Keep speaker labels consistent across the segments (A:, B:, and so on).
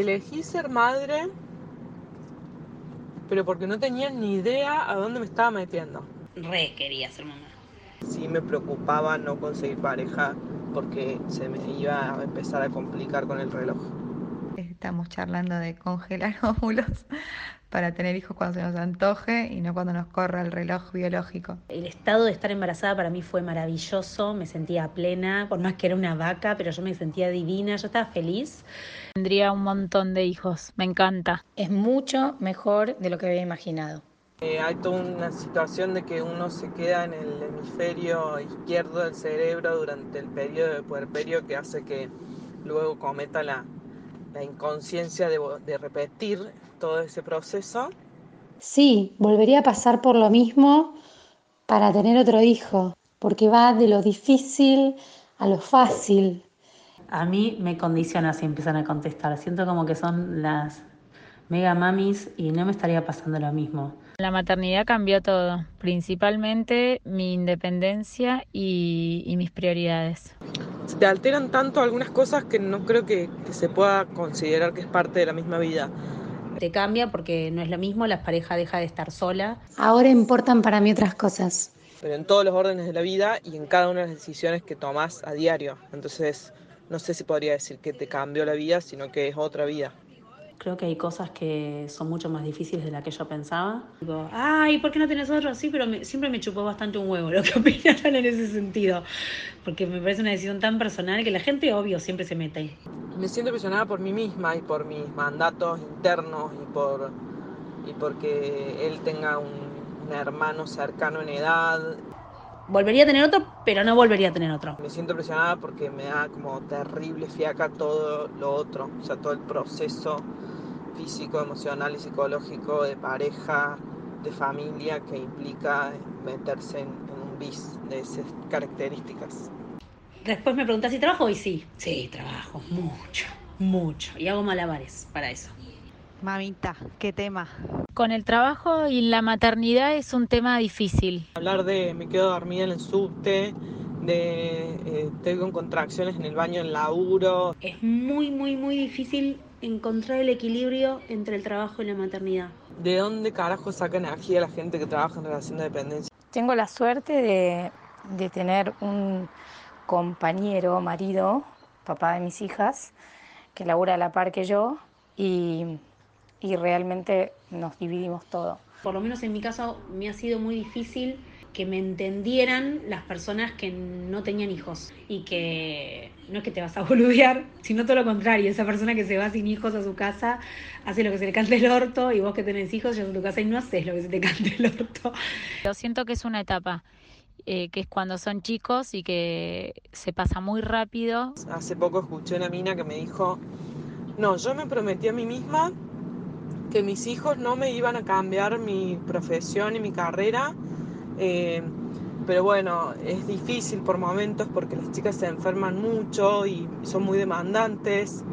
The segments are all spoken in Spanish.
A: Elegí ser madre, pero porque no tenía ni idea a dónde me estaba metiendo.
B: Re quería ser mamá.
A: Sí me preocupaba no conseguir pareja porque se me iba a empezar a complicar con el reloj.
C: Estamos charlando de congelar óvulos para tener hijos cuando se nos antoje y no cuando nos corra el reloj biológico.
B: El estado de estar embarazada para mí fue maravilloso, me sentía plena, por más que era una vaca, pero yo me sentía divina, yo estaba feliz.
D: Tendría un montón de hijos, me encanta.
E: Es mucho mejor de lo que había imaginado.
A: Eh, hay toda una situación de que uno se queda en el hemisferio izquierdo del cerebro durante el periodo de puerperio que hace que luego cometa la, la inconsciencia de, de repetir todo ese proceso.
F: Sí, volvería a pasar por lo mismo para tener otro hijo, porque va de lo difícil a lo fácil.
B: A mí me condiciona si empiezan a contestar. Siento como que son las mega mamis y no me estaría pasando lo mismo.
D: La maternidad cambió todo, principalmente mi independencia y, y mis prioridades.
A: Se te alteran tanto algunas cosas que no creo que, que se pueda considerar que es parte de la misma vida.
B: Te cambia porque no es lo mismo, la pareja deja de estar sola.
F: Ahora importan para mí otras cosas.
A: Pero en todos los órdenes de la vida y en cada una de las decisiones que tomas a diario. Entonces, no sé si podría decir que te cambió la vida, sino que es otra vida.
B: Creo que hay cosas que son mucho más difíciles de las que yo pensaba. Digo, ay, ¿por qué no tenés otro? Sí, pero me, siempre me chupó bastante un huevo lo que opinaron en ese sentido. Porque me parece una decisión tan personal que la gente, obvio, siempre se mete ahí.
A: Me siento presionada por mí misma y por mis mandatos internos y por y porque él tenga un, un hermano cercano en edad.
B: Volvería a tener otro, pero no volvería a tener otro.
A: Me siento presionada porque me da como terrible fiaca todo lo otro, o sea, todo el proceso físico, emocional y psicológico de pareja, de familia que implica meterse en, en un bis de esas características.
B: Después me preguntás si trabajo y sí, sí, trabajo mucho, mucho. Y hago malabares para eso.
C: Mamita, qué tema.
D: Con el trabajo y la maternidad es un tema difícil.
A: Hablar de me quedo dormida en el subte, de eh, tengo contracciones en el baño en laburo.
B: Es muy, muy, muy difícil encontrar el equilibrio entre el trabajo y la maternidad.
A: ¿De dónde carajo saca energía la gente que trabaja en relación de dependencia?
E: Tengo la suerte de, de tener un compañero, marido, papá de mis hijas, que labura a la par que yo y, y realmente nos dividimos todo.
B: Por lo menos en mi caso me ha sido muy difícil que me entendieran las personas que no tenían hijos y que no es que te vas a boludear, sino todo lo contrario, esa persona que se va sin hijos a su casa hace lo que se le cante el orto y vos que tenés hijos llegas a tu casa y no haces lo que se te cante el orto.
D: Yo siento que es una etapa, eh, que es cuando son chicos y que se pasa muy rápido.
A: Hace poco escuché una mina que me dijo, no, yo me prometí a mí misma que mis hijos no me iban a cambiar mi profesión y mi carrera. Eh, pero bueno, es difícil por momentos porque las chicas se enferman mucho y son muy demandantes.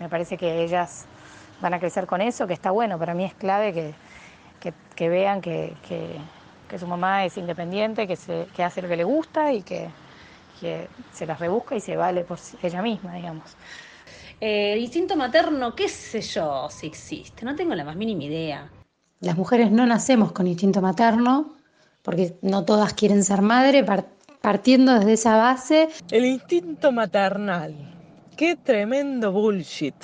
E: Me parece que ellas van a crecer con eso, que está bueno. Para mí es clave que, que, vean que, que, su mamá es independiente, que hace lo que le gusta y que, que se las rebusca y se vale por ella misma, digamos.
B: Eh, el instinto materno, qué sé yo si existe, no tengo la más mínima idea.
F: Las mujeres no nacemos con instinto materno, porque no todas quieren ser madre, partiendo desde esa base.
A: El instinto maternal, qué tremendo bullshit.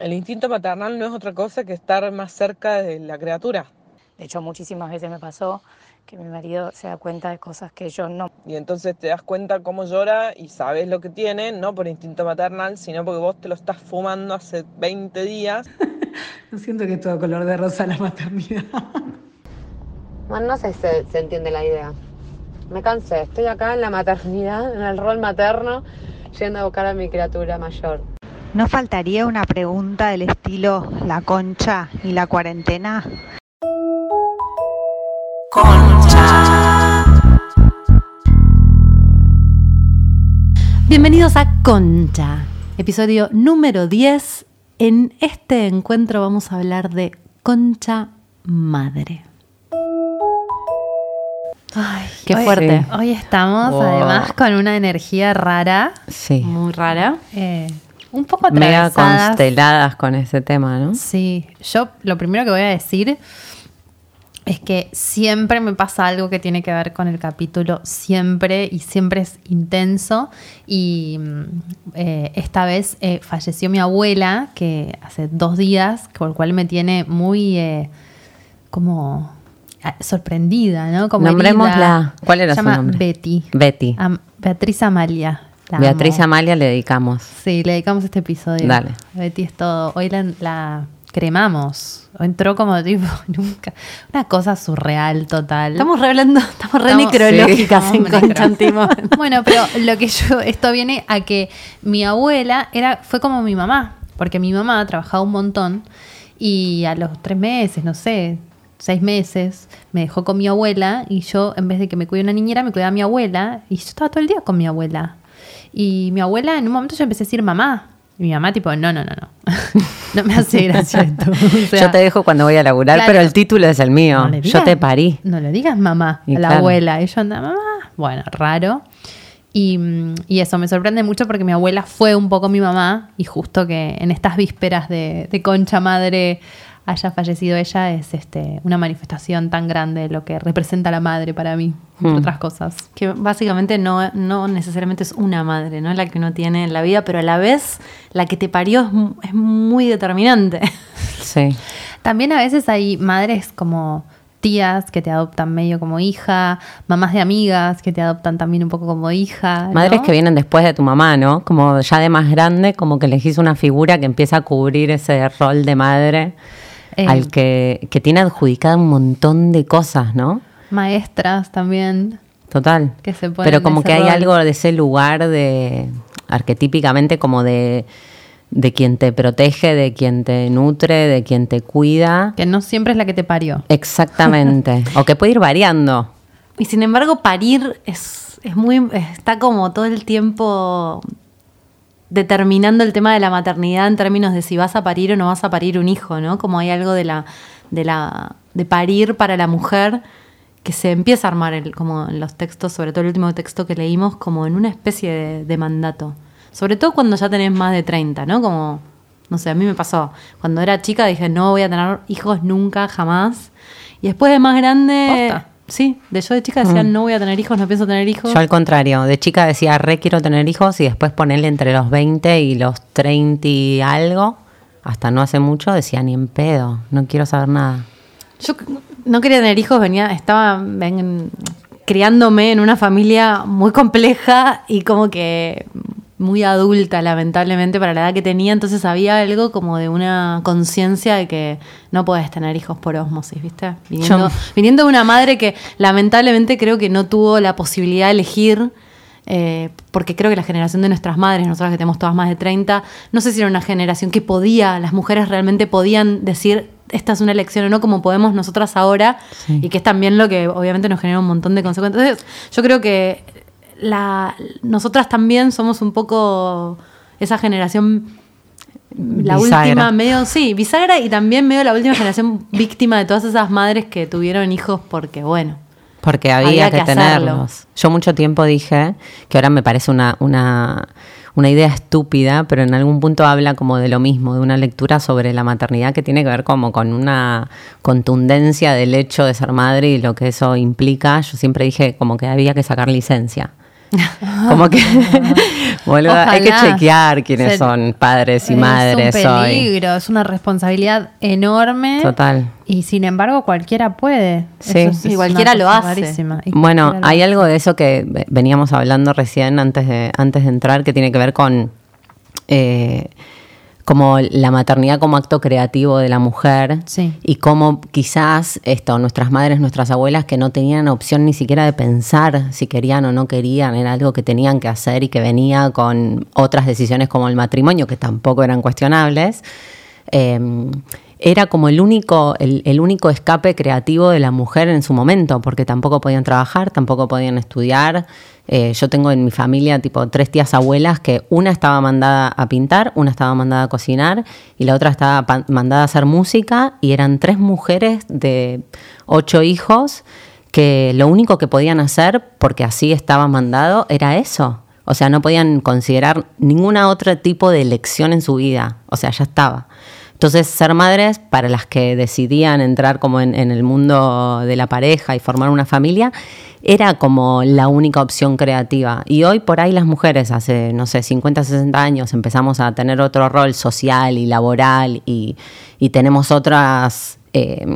A: El instinto maternal no es otra cosa que estar más cerca de la criatura.
E: De hecho, muchísimas veces me pasó que mi marido se da cuenta de cosas que yo no.
A: Y entonces te das cuenta cómo llora y sabes lo que tiene, no por instinto maternal, sino porque vos te lo estás fumando hace 20 días.
B: no siento que es todo color de rosa la maternidad.
G: Bueno, no sé si se, se entiende la idea. Me cansé, estoy acá en la maternidad, en el rol materno, yendo a buscar a mi criatura mayor.
C: ¿No faltaría una pregunta del estilo la concha y la cuarentena?
H: Concha. Bienvenidos a Concha, episodio número 10. En este encuentro vamos a hablar de Concha Madre.
I: Ay,
H: Qué
I: hoy-
H: fuerte.
I: Hoy, estamos
H: Wow.
I: además con una energía rara,
H: Sí.
I: muy rara. Eh,
H: un poco
G: Mega
H: atravesadas.
G: consteladas con ese tema, ¿no?
H: Sí, yo lo primero que voy a decir es que siempre me pasa algo que tiene que ver con el capítulo, siempre y siempre es intenso. Y mm, eh, esta vez eh, falleció mi abuela, que hace dos días, con lo cual me tiene muy eh, como ah, sorprendida, ¿no? Como
G: Nombrémosla. ¿Cuál era
H: Se
G: su
H: llama
G: nombre?
H: Betty.
G: Betty.
H: Am- Beatriz Amalia. La
G: Beatriz
H: amo.
G: Amalia le dedicamos.
H: Sí, le dedicamos este episodio.
G: Dale.
H: Betty es todo. Hoy la, la cremamos. Entró como tipo, nunca. Una cosa surreal total.
C: Estamos re hablando, estamos re
H: Estamos-
C: necrológicas
H: sí,
C: en
H: estamos. Bueno, pero lo que yo, esto viene a que mi abuela era, fue como mi mamá, porque mi mamá trabajaba un montón y a los tres meses, no sé, seis meses, me dejó con mi abuela y yo, en vez de que me cuide una niñera, me cuidaba a mi abuela y yo estaba todo el día con mi abuela. Y mi abuela, en un momento yo empecé a decir mamá. Y mi mamá, tipo, no, no, no, no. no me hace gracia esto. O sea,
G: Yo te dejo cuando voy a laburar,
H: claro.
G: pero el título es el mío.
H: no
G: Yo te parí.
H: No le digas mamá
G: Y
H: a la
G: claro.
H: abuela. Y yo anda, mamá. Bueno, raro. Y, mm, y eso me sorprende mucho porque mi abuela fue un poco mi mamá y justo que en estas vísperas de, de Concha Madre haya fallecido ella es este una manifestación tan grande de lo que representa la madre para mí, entre
G: Hmm.
H: otras cosas.
C: Que básicamente no, no necesariamente es una madre, ¿no? La que uno tiene en la vida, pero a la vez la que te parió es, mu- es muy determinante.
G: Sí.
H: También a veces hay madres como tías que te adoptan medio como hija, mamás de amigas que te adoptan también un poco como hija. ¿no?
G: Madres que vienen después de tu mamá, ¿no? Como ya de más grande, como que elegís una figura que empieza a cubrir ese rol de madre
H: Eh,
G: al que, que tiene adjudicada un montón de cosas, ¿no?
H: maestras también.
G: Total.
H: Que se
G: Pero como que hay algo de ese lugar de arquetípicamente como de, de quien te protege, de quien te nutre, de quien te cuida.
H: Que no siempre es la que te parió.
G: Exactamente. o que puede ir variando.
C: Y sin embargo, parir es, es muy. está como todo el tiempo determinando el tema de la maternidad en términos de si vas a parir o no vas a parir un hijo, ¿no? Como hay algo de la, de la, de parir para la mujer que se empieza a armar el- como en los textos, sobre todo el último texto que leímos, como en una especie de, de mandato. Sobre todo cuando ya tenés más de 30, ¿no? Como, no sé, a mí me pasó. Cuando era chica dije, no voy a tener hijos nunca, jamás. Y después de más grande. Sí, de yo de chica decía, no voy a tener hijos, no pienso tener hijos.
G: Yo al contrario, de chica decía, re quiero tener hijos y después ponerle entre los 20 y los 30 y algo, hasta no hace mucho, decía, ni en pedo, no quiero saber nada.
C: Yo no quería tener hijos, venía, estaba criándome en una familia muy compleja y como que muy adulta, lamentablemente, para la edad que tenía. Entonces había algo como de una conciencia de que no puedes tener hijos por osmosis, ¿viste? Viniendo, viniendo de una madre que lamentablemente creo que no tuvo la posibilidad de elegir. eh, porque creo que la generación de nuestras madres, nosotras que tenemos todas más de 30, no sé si era una generación que podía, las mujeres realmente podían decir esta es una elección o no, como podemos nosotras ahora,
G: Sí.
C: y que es también lo que obviamente nos genera un montón de consecuencias. Entonces, yo creo que la, nosotras también somos un poco esa generación, la
G: Bisagra.
C: última, medio, sí, bisagra y también medio la última generación víctima de todas esas madres que tuvieron hijos porque, bueno,
G: Porque había,
C: Había
G: que,
C: que
G: tenerlos. Yo mucho tiempo dije, que ahora me parece una, una, una idea estúpida, pero en algún punto habla como de lo mismo, de una lectura sobre la maternidad que tiene que ver como con una contundencia del hecho de ser madre y lo que eso implica. Yo siempre dije como que había que sacar licencia. Como que, boluda, hay que chequear quiénes
H: Se-
G: son padres y madres
H: es un
G: hoy.
H: peligro, es una responsabilidad enorme.
G: Total.
H: Y sin embargo, cualquiera puede.
G: Sí.
H: Eso es-
C: cualquiera lo hace.
H: Y
G: Bueno,
H: cualquiera lo
G: hay
H: hace.
G: algo de eso que ve- veníamos hablando recién antes de, antes de entrar que tiene que ver con eh, como la maternidad como acto creativo de la mujer
H: Sí.
G: y cómo quizás esto, nuestras madres, nuestras abuelas que no tenían opción ni siquiera de pensar si querían o no querían, era algo que tenían que hacer y que venía con otras decisiones como el matrimonio, que tampoco eran cuestionables. eh, era como el único, el, único escape creativo de la mujer en su momento, porque tampoco podían trabajar, tampoco podían estudiar. Eh, yo tengo en mi familia tipo tres tías abuelas que una estaba mandada a pintar, una estaba mandada a cocinar y la otra estaba mandada a hacer música y eran tres mujeres de ocho hijos que lo único que podían hacer, porque así estaba mandado, era eso. O sea, no podían considerar ningún otro tipo de elección en su vida. O sea, ya estaba. Entonces, ser madres, para las que decidían entrar como en, el mundo de la pareja y formar una familia, era como la única opción creativa. Y hoy por ahí las mujeres, hace, no sé, 50, 60 años, empezamos a tener otro rol social y laboral y, y tenemos otras... Eh,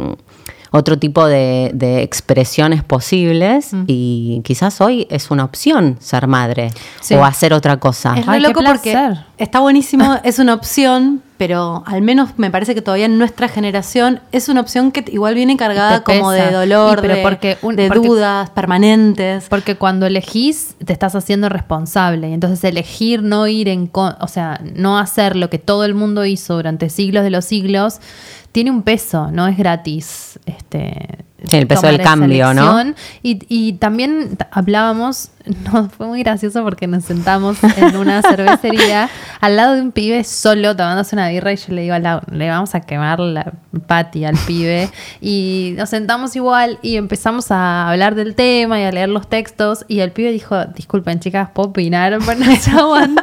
G: otro tipo de, de expresiones posibles
C: Mm.
G: y quizás hoy es una opción ser madre
C: Sí.
G: o hacer otra cosa.
C: Es
H: Ay, qué
C: loco porque está buenísimo, es una opción, pero al menos me parece que todavía en nuestra generación es una opción que igual viene cargada como de dolor,
H: Y pero
C: de,
H: porque un-
C: de
H: porque-
C: dudas permanentes.
H: Porque cuando elegís, te estás haciendo responsable. Y entonces elegir no ir en o sea, no hacer lo que todo el mundo hizo durante siglos de los siglos, tiene un peso, no es gratis. Este,
G: Sí, el peso del cambio, ¿no?
H: Y, y también hablábamos, no, fue muy gracioso porque nos sentamos en una cervecería al lado de un pibe solo tomándose una birra y yo le digo, a Lau, le vamos a quemar la pati al pibe. Y nos sentamos igual y empezamos a hablar del tema y a leer los textos y el pibe dijo, disculpen chicas, ¿puedo opinar? Pero no se aguantó.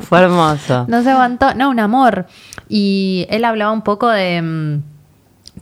G: Fue hermoso.
H: No se aguantó, no, un amor. Y él hablaba un poco de mm,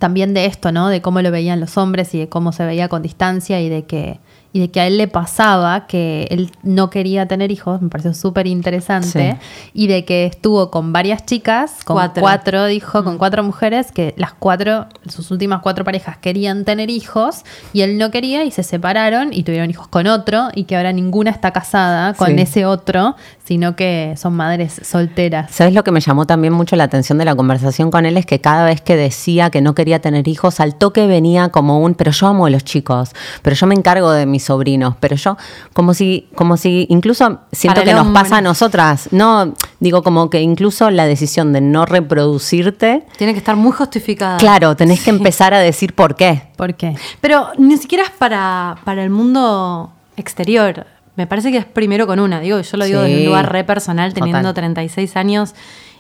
H: también de esto, ¿no? De cómo lo veían los hombres y de cómo se veía con distancia y de que y de que a él le pasaba que él no quería tener hijos, me pareció súper interesante, y de que estuvo con varias chicas, con
C: Cuatro.
H: cuatro, dijo, con cuatro mujeres, que las cuatro, sus últimas cuatro parejas querían tener hijos, y él no quería y se separaron y tuvieron hijos con otro, y que ahora ninguna está casada con
G: Sí.
H: ese otro, sino que son madres solteras.
G: ¿Sabes lo que me llamó también mucho la atención de la conversación con él? Es que cada vez que decía que no quería tener hijos, al toque venía como un, pero yo amo a los chicos, pero yo me encargo de mis sobrinos, pero yo, como si, como si incluso siento
C: Para
G: que nos
C: hombre.
G: pasa a nosotras, no, digo como que incluso la decisión de no reproducirte,
C: Tiene que estar muy justificada.
G: claro, tenés que empezar a decir por qué.
H: ¿Por qué?
C: Pero ni siquiera es para, para el mundo exterior. Me parece que es primero con una. Digo, yo lo digo
G: Sí.
C: desde un lugar re personal, teniendo
G: Total.
C: 36 años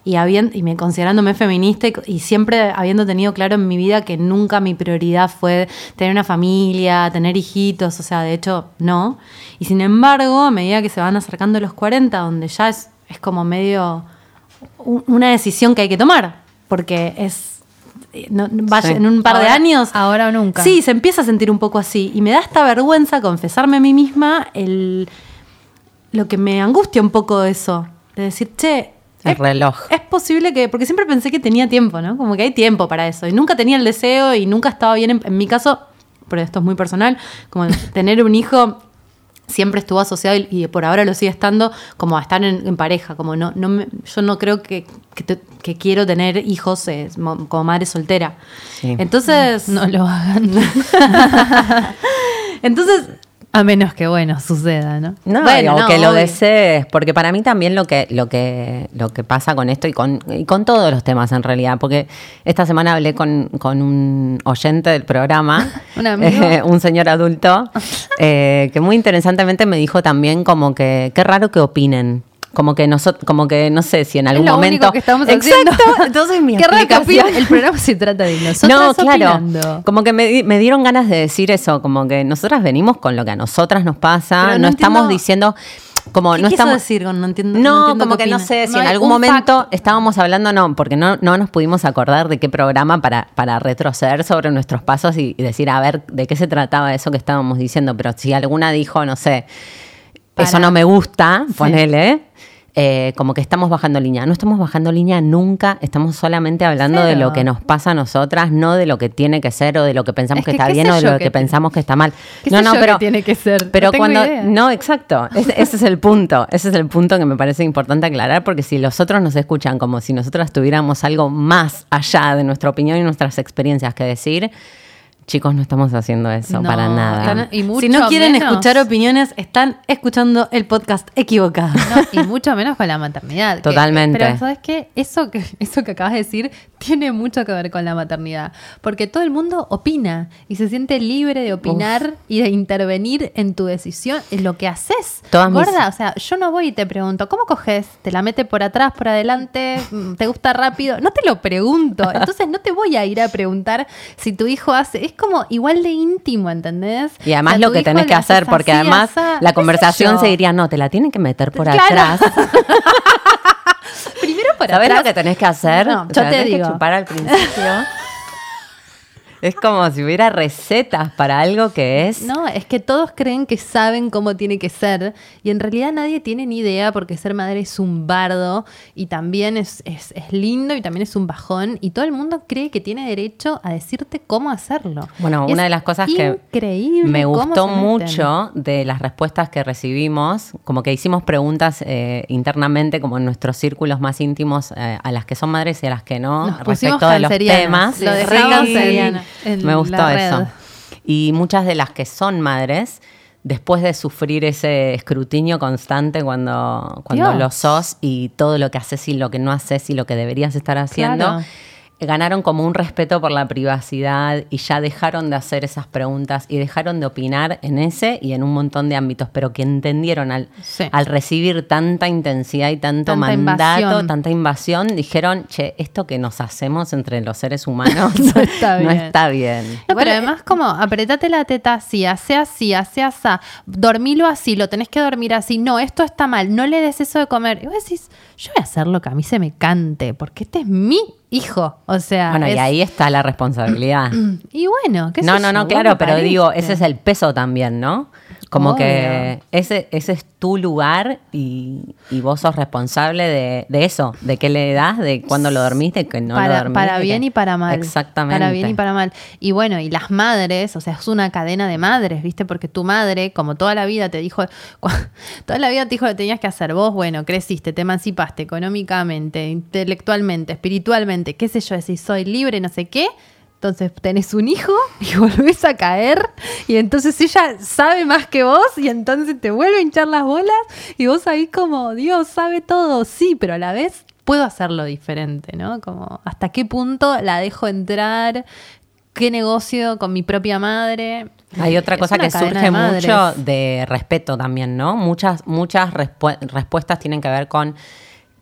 C: y, habien- y me considerándome feminista y, siempre habiendo tenido claro en mi vida que nunca mi prioridad fue tener una familia, tener hijitos, o sea, de hecho, no. Y sin embargo, a medida que se van acercando los 40, donde ya es, es como medio un- una decisión que hay que tomar, porque es... no- vaya,
G: Sí.
C: en un par de años
H: ahora o nunca.
C: Sí, se empieza a sentir un poco así. Y me da esta vergüenza confesarme a mí misma el, lo que me angustia un poco eso. De decir, che,
G: El
C: es,
G: reloj.
C: es posible que. Porque siempre pensé que tenía tiempo, ¿no? Como que hay tiempo para eso. Y nunca tenía el deseo y nunca estaba bien. En, en mi caso, pero esto es muy personal, como tener un hijo siempre estuvo asociado y, y por ahora lo sigue estando como a estar en, en pareja como no, no me- yo no creo que, que, te- que quiero tener hijos eh, mo- como madre soltera
G: Sí.
C: entonces
H: No lo hagan.
C: entonces
H: A menos que, bueno, suceda, ¿no?
G: No,
C: Bueno,
G: o
C: no,
G: que lo
C: obvio.
G: desees, porque para mí también lo que, lo que, lo que pasa con esto y con, y con todos los temas en realidad, porque esta semana hablé con, con un oyente del programa,
H: ¿Un amigo?
G: eh, un señor adulto, eh, que muy interesantemente me dijo también como que qué raro que opinen. Como que nosotros, como que no sé si en algún
H: es lo
G: momento.
H: único que estamos
G: Exacto.
H: haciendo.
G: Entonces mi
H: Qué. El programa se trata de nosotros
G: no, claro.
H: opinando.
G: Como que me, di- me dieron ganas de decir eso, como que nosotras venimos con lo que a nosotras nos pasa,
C: Pero
G: no,
C: no
G: estamos diciendo como
C: ¿Qué
G: no
C: quiso
G: estamos
C: decir no entiendo?
G: no,
C: entiendo
G: como que no sé si
H: No
G: en algún momento
H: facto.
G: estábamos hablando, no, porque no, no nos pudimos acordar de qué programa para, para retroceder sobre nuestros pasos y, y decir, a ver, de qué se trataba eso que estábamos diciendo, pero si alguna dijo, no sé, eso no me gusta, ponele. Eh, como que estamos bajando línea. No estamos bajando línea nunca, estamos solamente hablando de lo que nos pasa a nosotras, no de lo que tiene que ser o de lo que pensamos
H: Es
G: que,
H: que
G: está bien o de lo que pensamos que está mal.
H: ¿Qué
G: no,
H: sé
G: no,
H: yo
G: pero
H: tiene que ser?
G: Pero
H: No
G: cuando
H: idea.
G: no, exacto. Ese, ese es el punto. Ese es el punto que me parece importante aclarar, porque si los otros nos escuchan como si nosotras tuviéramos algo más allá de nuestra opinión y nuestras experiencias que decir, chicos, no estamos haciendo eso
H: No,
G: para nada.
H: están- y mucho
C: si no quieren
H: menos-
C: escuchar opiniones, están escuchando el podcast equivocado.
H: No, y mucho menos con la maternidad. que-
G: Totalmente.
H: pero ¿sabes qué? Eso que, eso que acabas de decir tiene mucho que ver con la maternidad. Porque todo el mundo opina y se siente libre de opinar y de intervenir en tu decisión, en lo que haces.
G: Todas mis-
H: Gorda, o sea, yo no voy y te pregunto, ¿cómo coges? ¿Te la mete por atrás, por adelante? ¿Te gusta rápido? No te lo pregunto. Entonces no te voy a ir a preguntar si tu hijo hace... Como igual de íntimo, ¿entendés?
G: Y además
H: O sea,
G: lo que tenés que hacer, porque
H: así,
G: además la conversación se diría, no, te la tienen que meter por
H: Claro.
G: atrás.
H: Primero por
G: ¿Sabes
H: atrás.
G: lo que tenés que hacer?
H: No, yo te
G: tenés que
H: digo.
G: chupar al principio. es como si hubiera recetas para algo que es.
H: No, es que todos creen que saben cómo tiene que ser y en realidad nadie tiene ni idea porque ser madre es un bardo y también es, es, es lindo y también es un bajón y todo el mundo cree que tiene derecho a decirte cómo hacerlo.
G: Bueno,
H: Y
G: una de las cosas que
H: increíble
G: me gustó mucho de las respuestas que recibimos, como que hicimos preguntas eh, internamente, como en nuestros círculos más íntimos, eh, a las que son madres y a las que no,
H: Nos
G: respecto de los temas.
H: lo dejé
G: Sí,
H: en
G: Me gustó eso. Y muchas de las que son madres, después de sufrir ese escrutinio constante cuando, cuando
H: Dios.
G: lo sos y todo lo que haces y lo que no haces y lo que deberías estar haciendo,
H: Claro.
G: Ganaron como un respeto por la privacidad y ya dejaron de hacer esas preguntas y dejaron de opinar en ese y en un montón de ámbitos, pero que entendieron al,
H: Sí.
G: al recibir tanta intensidad y tanto
H: Tanta
G: mandato,
H: invasión.
G: tanta invasión, dijeron, che, esto que nos hacemos entre los seres humanos
H: No está
G: no
H: bien.
G: está bien.
H: No, pero además como apretate la teta así, hace así, hace así, dormilo así, lo tenés que dormir así, no, esto está mal, no le des eso de comer. Y vos decís, yo voy a hacer lo que a mí se me cante, porque este es mi hijo, o sea...
G: bueno, y ahí está la responsabilidad.
H: Y bueno, qué
G: No, no, no, claro, pero digo, ese es el peso también, ¿no? Como
H: Obvio.
G: que ese, ese es tu lugar y, y vos sos responsable de, de eso, de qué le das, de cuándo lo dormiste, que no lo
H: para,
G: dormiste.
H: para bien y para mal.
G: Exactamente.
H: Para bien y para mal. Y bueno, y las madres, o sea, es una cadena de madres, ¿viste? Porque tu madre, como toda la vida te dijo, toda la vida te dijo lo que tenías que hacer. Vos, bueno, creciste, te emancipaste económicamente, intelectualmente, espiritualmente, qué sé yo, decís, soy libre, no sé qué. Entonces tenés un hijo y volvés a caer y entonces ella sabe más que vos y entonces te vuelve a hinchar las bolas y vos ahí como, Dios sabe todo, sí, pero a la vez puedo hacerlo diferente, ¿no? Como hasta qué punto la dejo entrar, qué negocio con mi propia madre.
G: Hay otra cosa que surge
H: de
G: mucho de respeto también, ¿no? Muchas, muchas respu- respuestas tienen que ver con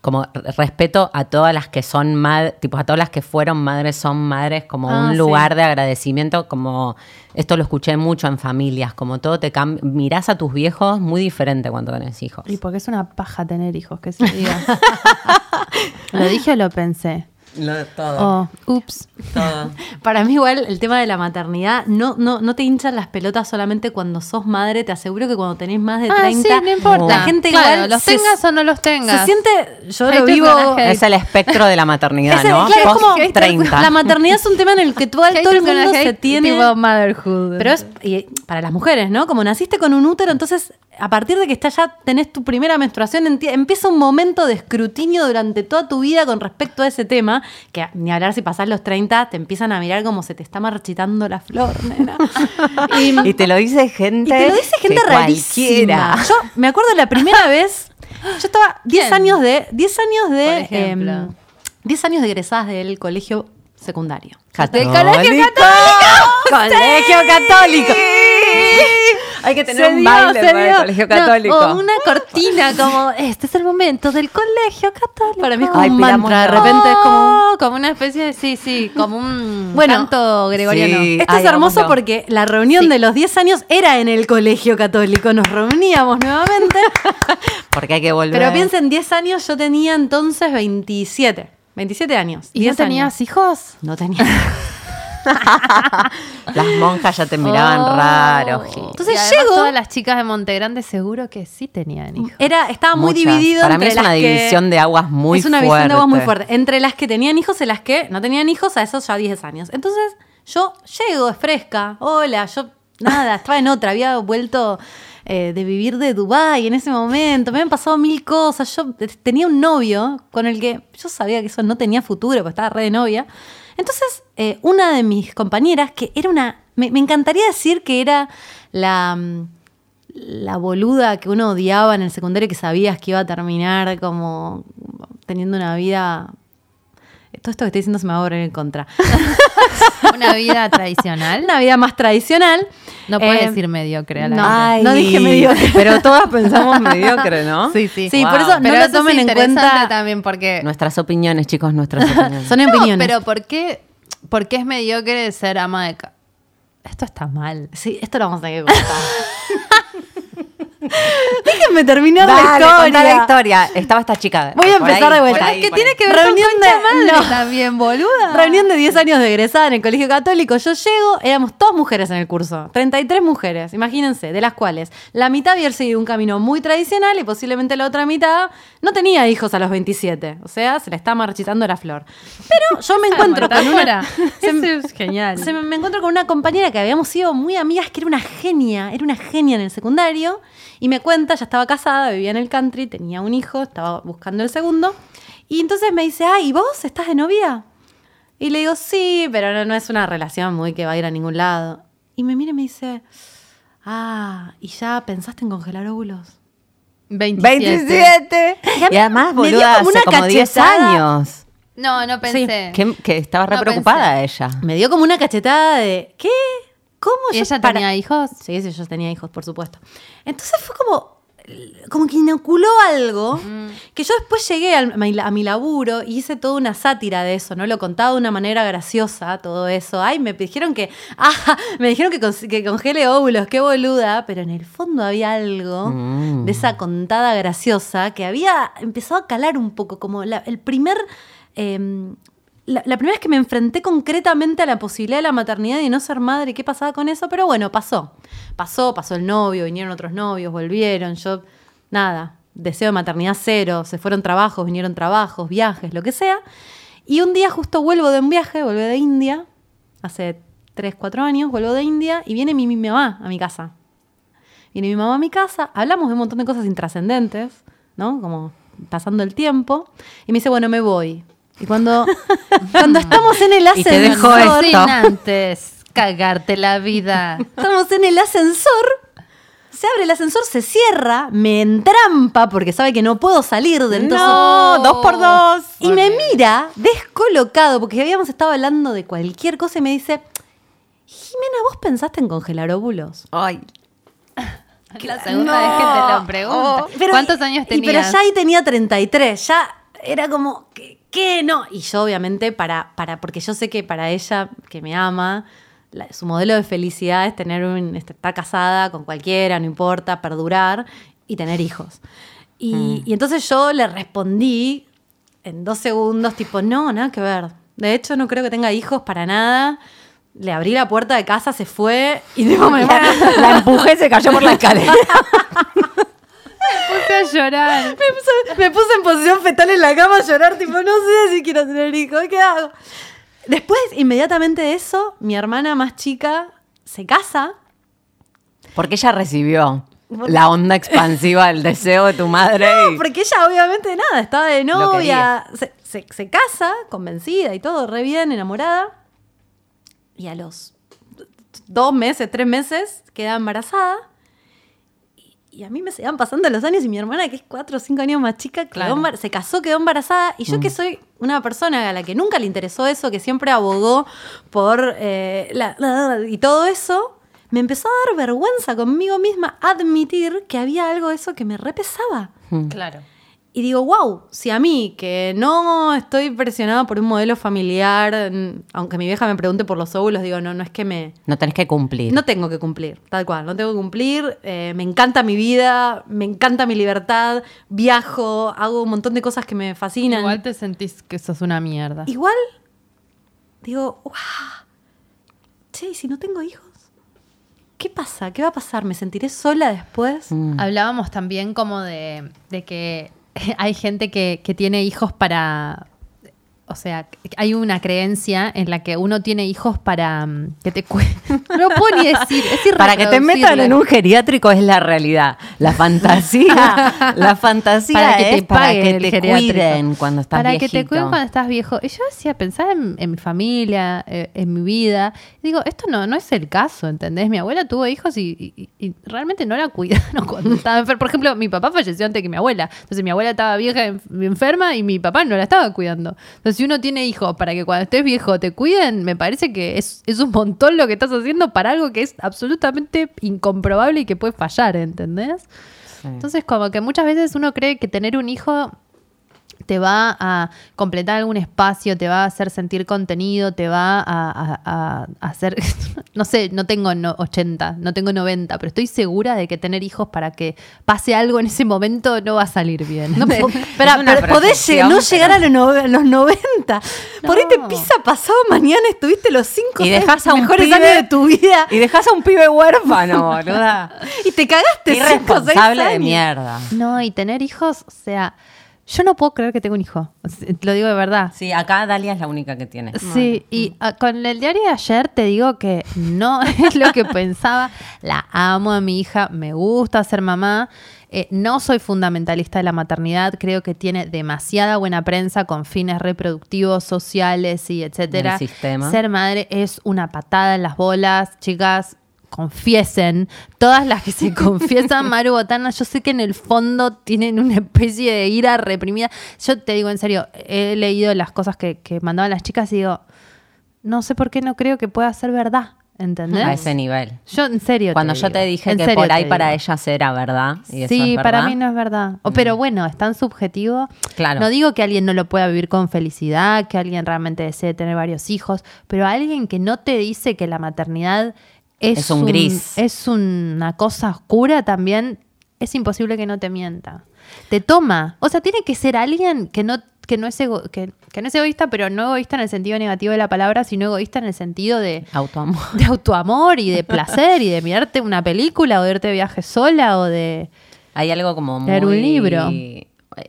G: como respeto a todas las que son madres, tipo a todas las que fueron madres son madres, como
H: Ah,
G: un
H: sí.
G: lugar de agradecimiento, como esto lo escuché mucho en familias, como todo te cambia, mirás a tus viejos muy diferente cuando tenés hijos.
H: Y porque es una paja tener hijos, que se diga. ¿Lo dije o lo pensé? Oh, ups.
C: Para mí igual el tema de la maternidad no, no, no te hinchan las pelotas solamente cuando sos madre, te aseguro que cuando tenés más de
H: Ah,
C: 30,
H: sí, no importa.
C: la gente
H: Claro,
C: igual
H: los
C: se-
H: tengas o no los tengas.
C: Se siente, yo lo vivo,
G: Es el espectro de la maternidad,
C: Es
G: ¿no?
C: claro, es como-
G: Post 30.
C: la maternidad es un tema en el que todo, todo el mundo se tiene...
H: tipo motherhood.
C: Pero es y para las mujeres, ¿no? Como naciste con un útero, entonces a partir de que está ya tenés tu primera menstruación, empieza un momento de escrutinio durante toda tu vida con respecto a ese tema, que ni hablar si pasás los 30, te empiezan a mirar como se te está marchitando la flor, nena. y,
G: Y te lo dice gente.
C: y te lo dice gente rarísima. Yo me acuerdo la primera vez, yo estaba 10
H: ¿Quién?
C: años de 10 años de
H: Por ejemplo.
C: em, 10 años de egresadas del colegio secundario.
G: Católico.
C: colegio Colegio católico.
G: Hay que tener
C: Se
G: un
C: dio,
G: baile
C: se
G: para el colegio
C: No,
G: católico.
C: o una cortina como este es el momento del colegio católico. Para mí es como
G: Ay,
C: un mantra, de
G: no.
C: repente es como
H: Oh, como una especie de, sí, sí, como un
C: Bueno,
H: canto gregoriano.
G: sí.
C: Esto
G: Ay,
C: es hermoso porque la reunión
H: Sí.
C: de los 10 años era en el colegio católico. Nos reuníamos nuevamente.
G: Porque hay que volver.
C: pero piensen, 10 años yo tenía entonces 27. 27 años.
H: ¿Y no
C: 10
H: tenías
C: años.
H: hijos?
C: No tenía.
G: Las monjas ya te miraban
H: Oh.
G: raro. Gil.
C: Entonces
H: Y
C: llego-
H: Todas las chicas de Montegrande seguro que sí tenían hijos.
C: Era, estaba muy
G: Muchas.
C: dividido
G: Para mí
C: entre
G: es una
C: las que-
G: división de aguas muy
C: Es una
G: fuerte.
C: visión de aguas muy fuerte. Entre las que tenían hijos y las que no tenían hijos, a esos ya 10 años. Entonces, yo llego, es fresca. Hola, yo nada, estaba en otra, había vuelto eh, de vivir de Dubái en ese momento. Me habían pasado mil cosas. Yo eh, tenía un novio con el que yo sabía que eso no tenía futuro, porque estaba re de novia. Entonces, eh, una de mis compañeras, que era una. Me, me encantaría decir que era la. mm, la boluda que uno odiaba en el secundario que sabías que iba a terminar como teniendo una vida. Todo esto que estoy diciendo se me va a volver en contra.
H: Una vida tradicional.
C: Una vida más tradicional.
H: No puedes
C: Eh,
H: decir mediocre a la
C: no. No dije mediocre.
G: Pero todas pensamos mediocre, ¿no?
H: Sí, sí.
C: Sí,
G: Wow.
C: por eso no
H: Pero
C: lo
H: eso es
C: tomen en
H: interesante
C: cuenta.
H: también porque...
G: Nuestras opiniones, chicos, nuestras opiniones.
C: Son
H: No,
C: opiniones.
H: pero ¿por qué, por qué es mediocre ser ama de casa? Esto está mal.
C: Sí, esto lo vamos a tener que contar. Déjenme terminar la
G: Dale,
C: historia.
G: contá la historia. Estaba esta chica.
C: Voy a empezar
G: ahí,
C: de vuelta.
G: por ahí,
C: ¿Qué
G: por
C: tiene
G: ahí.
C: que ver Reunión
H: Concha
C: de
H: madre
C: no.
H: también, boluda.
C: Reunión de 10 años de egresada en el colegio católico. Yo llego, éramos todas mujeres en el curso. 33 mujeres, imagínense, de las cuales la mitad había seguido un camino muy tradicional y posiblemente la otra mitad no tenía hijos a los 27. O sea, se le está marchitando la flor. Pero yo me encuentro con una. se me-
H: Eso es genial.
C: se me, me encuentro con una compañera que habíamos sido muy amigas, que era una genia, era una genia en el secundario, y me cuenta, ya estaba casada, vivía en el country, tenía un hijo, estaba buscando el segundo, y entonces me dice, ay, ¿y vos estás de novia? Y le digo, sí, pero no, no es una relación muy que va a ir a ningún lado. Y me mira y me dice, ah, ¿y ya pensaste en congelar óvulos?
H: 27.
G: 27. Y además,
C: Me dio
G: boluda,
C: como
G: hace
C: una
G: como 10
C: cachetada.
G: años.
H: No, no pensé.
G: Que, que estaba re
H: No
G: preocupada ella.
C: Me dio como una cachetada de, ¿qué? ¿Cómo
H: ¿Y
C: yo
H: ella
C: para-
H: tenía hijos?
C: Sí, sí, yo tenía hijos, por supuesto. Entonces fue como, como que inoculó algo
H: Mm.
C: que yo después llegué a mi laburo y hice toda una sátira de eso, ¿no? Lo contaba de una manera graciosa, todo eso. Ay, me dijeron que, ah, me dijeron que, congele óvulos, qué boluda, pero en el fondo había algo
G: Mm.
C: de esa contada graciosa que había empezado a calar un poco, como la- el primer... em, la, primera vez que me enfrenté concretamente a la posibilidad de la maternidad y no ser madre, ¿qué pasaba con eso? Pero bueno, pasó. Pasó, pasó el novio, vinieron otros novios, volvieron. Yo, nada, deseo de maternidad cero. Se fueron trabajos, vinieron trabajos, viajes, lo que sea. Y un día justo vuelvo de un viaje, vuelvo de India, hace 3, 4 años, vuelvo de India y viene mi, mi mamá a mi casa. Viene mi mamá a mi casa, hablamos de un montón de cosas intrascendentes, ¿no? Como pasando el tiempo. Y me dice, bueno, me voy. Y cuando, cuando estamos en el
G: Y te
C: ascensor,
G: dejó esto.
H: Sin antes cagarte la vida.
C: estamos en el ascensor, se abre el ascensor, se cierra, me entrampa porque sabe que no puedo salir de entonces.
G: No, dos por dos.
C: Y me mira descolocado, porque habíamos estado hablando de cualquier cosa y me dice, Jimena, ¿vos pensaste en congelar óvulos?
G: Ay,
H: La segunda vez que te lo pregunto.
C: Pero-
H: ¿Cuántos años
C: y-
H: tenías?
C: pero ya ahí tenía 33, ya era como, ¿qué, qué no? Y yo obviamente para, para, porque yo sé que para ella, que me ama, la- su modelo de felicidad es tener un, estar casada con cualquiera, no importa, perdurar y tener hijos. Y, y entonces yo le respondí en dos segundos, tipo, no, nada que ver. De hecho, no creo que tenga hijos para nada. Le abrí la puerta de casa, se fue y tipo, me
G: la empujé y se cayó por la escalera.
H: puse a llorar.
C: Me puse, me puse en posición fetal en la cama a llorar, tipo, no sé si quiero tener hijos, ¿qué hago? Después, inmediatamente de eso, mi hermana más chica se casa.
G: Porque ella recibió la onda expansiva del deseo de tu madre.
C: No,
G: y-
C: porque ella obviamente nada, estaba de novia, se, se- se casa, convencida y todo, re bien, enamorada. Y a los dos meses, tres meses, queda embarazada. Y, a mí me seguían pasando los años y mi hermana, que es cuatro o cinco años más chica,
H: Claro.
C: se casó, quedó embarazada. Y yo que soy una persona a la que nunca le interesó eso, que siempre abogó por eh, la- la- y todo eso, me empezó a dar vergüenza conmigo misma admitir que había algo de eso que me repesaba.
H: Claro.
C: Y digo, wow, si a mí, que no estoy presionada por un modelo familiar, aunque mi vieja me pregunte por los óvulos, digo, no, no es que me...
G: No tenés que cumplir.
C: No tengo que cumplir, tal cual, no tengo que cumplir. eh, me encanta mi vida, me encanta mi libertad, viajo, hago un montón de cosas que me fascinan.
H: Igual te sentís que sos una mierda.
C: Igual, digo, wow, che, ¿y si no tengo hijos? ¿Qué pasa? ¿Qué va a pasar? ¿Me sentiré sola después?
G: Mm.
H: Hablábamos también como de, de que hay gente que, que tiene hijos para... O sea, hay una creencia en la que uno tiene hijos para mm, que te cuiden. No puedo ni decir. Es
G: Para que te metan en un geriátrico es la realidad. La fantasía, la fantasía
H: para que te
G: es para
H: paguen
G: que
H: el
G: te cuiden cuando estás
H: Para
G: viejito.
H: que te cuiden cuando estás viejo. Y yo decía, pensaba en, en mi familia, eh, en mi vida. Y digo, esto no, no es el caso, ¿entendés? Mi abuela tuvo hijos y, y- y realmente no la cuidaron cuando estaba enferma. Por ejemplo, mi papá falleció antes que mi abuela. Entonces mi abuela estaba vieja, en- enferma y mi papá no la estaba cuidando. Entonces si uno tiene hijos para que cuando estés viejo te cuiden, me parece que es, es un montón lo que estás haciendo para algo que es absolutamente incomprobable y que puede fallar, ¿entendés?
G: Sí.
H: Entonces, como que muchas veces uno cree que tener un hijo te va a completar algún espacio, te va a hacer sentir contenido, te va a, a- a- a hacer, no sé, no tengo no- 80, no tengo 90, pero estoy segura de que tener hijos para que pase algo en ese momento no va a salir bien.
C: No,
G: una
C: pero podés no
G: pero-
C: llegar a los, no- a los 90. Por ahí te pisa pasado mañana, estuviste los 5
G: Y dejás a un
C: mejores
G: pibe-
C: años de tu vida
G: Y dejas a un pibe huérfano, boluda.
C: y te cagaste 5
G: Irresponsable de mierda.
H: No, y tener hijos, o sea, yo no puedo creer que tengo un hijo, te lo digo de verdad.
G: Sí, acá Dalia es la única que tiene.
H: Sí, y ah, con el diario de ayer te digo que no es lo que pensaba. La amo a mi hija, me gusta ser mamá. Eh, no soy fundamentalista de la maternidad, creo que tiene demasiada buena prensa con fines reproductivos, sociales y etcétera.
G: Del sistema.
H: Ser madre es una patada en las bolas, chicas. Confiesen, todas las que se confiesan, Maru Botana, yo sé que en el fondo tienen una especie de ira reprimida. Yo te digo en serio, he leído las cosas que, que mandaban las chicas y digo, no sé por qué no creo que pueda ser verdad, ¿entendés?
G: A ese nivel.
H: Yo en serio.
G: Cuando yo te dije
H: en
G: que por ahí para ellas era verdad. Y eso
H: Sí, para mí no es verdad. O, pero bueno, es tan subjetivo.
G: Claro.
H: No digo que alguien no lo pueda vivir con felicidad, que alguien realmente desee tener varios hijos, pero alguien que no te dice que la maternidad es,
G: Es un gris.
H: es una cosa oscura también, es imposible que no te mienta. Te toma. O sea, tiene que ser alguien que no, que no, es, ego- que, que no es egoísta, pero no egoísta en el sentido negativo de la palabra, sino egoísta en el sentido de,
G: Autoamor.
H: de autoamor y de placer y de mirarte una película o de irte de viaje sola o de...
G: Hay algo como muy...
H: Leer un libro.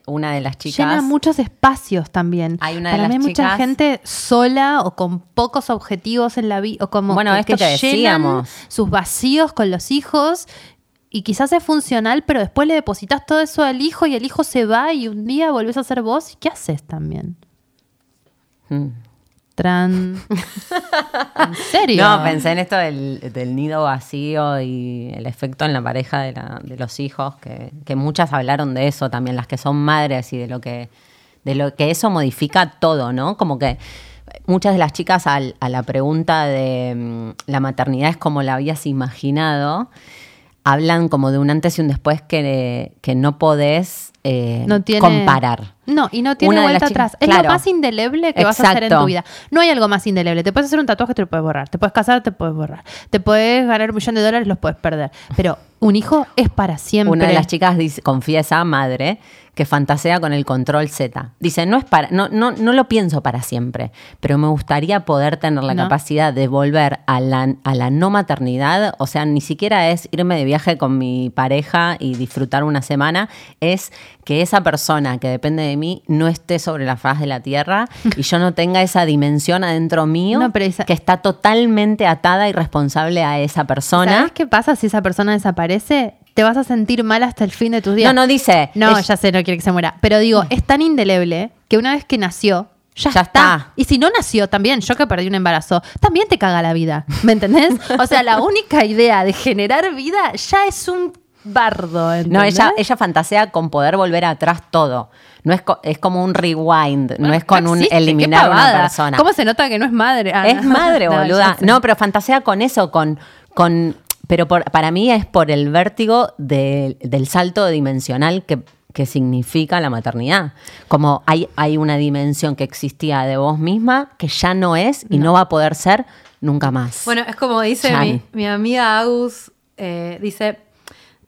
G: Una de las chicas...
H: Llena muchos espacios también.
G: Hay una de
H: Para
G: las
H: mí hay mucha
G: chicas-
H: gente sola o con pocos objetivos en la vida o como
G: Bueno, esto que
H: llenan
G: decíamos.
H: sus vacíos con los hijos y quizás es funcional, pero después le depositas todo eso al hijo y el hijo se va y un día volvés a ser vos y ¿qué haces también?
G: Mm.
H: ¿En serio?
G: No, pensé en esto del, del nido vacío y el efecto en la pareja de los hijos, que, que muchas hablaron de eso también, las que son madres y de lo que, de lo que eso modifica todo, ¿no? Como que muchas de las chicas al- a la pregunta de mm, la maternidad es como la habías imaginado, hablan como de un antes y un después que, que no podés eh,
H: no tiene,
G: comparar.
H: No, y no tiene
G: Una
H: vuelta atrás. Es lo más indeleble que vas a hacer en tu vida. No hay algo más indeleble. Te puedes hacer un tatuaje, te lo puedes borrar. Te puedes casar, te puedes borrar. Te puedes ganar un millón de dólares, los puedes perder. Pero un hijo es para siempre.
G: Una de las chicas dice- confiesa, madre, que fantasea con el control Z. Dice, no es para, no, no, no lo pienso para siempre, pero me gustaría poder tener la
H: No.
G: capacidad de volver a la, a la no maternidad. O sea, ni siquiera es irme de viaje con mi pareja y disfrutar una semana, es que esa persona que depende de mí no esté sobre la faz de la tierra y yo no tenga esa dimensión adentro mío
H: No, pero esa-
G: que está totalmente atada y responsable a esa persona.
H: ¿Sabes qué pasa si esa persona desaparece? Te vas a sentir mal hasta el fin de tus días.
G: No, no dice.
H: No,
G: es-
H: ya sé, no quiere que se muera. Pero digo, es tan indeleble que una vez que nació, ya,
G: Ya
H: está.
G: está.
H: Y si no nació también, yo que perdí un embarazo, también te caga la vida. ¿Me entendés? O sea, la única idea de generar vida ya es un bardo.
G: No,
H: ¿entendés?
G: ella, ella fantasea con poder volver atrás todo. No es, co- es como un rewind, no es con un
H: existe, qué
G: eliminar a una
H: pavada.
G: persona.
H: ¿Cómo se nota que no es madre? Ah,
G: Es
H: no.
G: madre,
H: No,
G: boluda.
H: sé.
G: No, pero fantasea con eso, con. con pero por- para mí es por el vértigo de- del salto dimensional que, que significa la maternidad. Como hay, hay una dimensión que existía de vos misma que ya no es y no, va a poder ser nunca más.
C: Bueno, es como dice mi amiga Agus, eh, dice,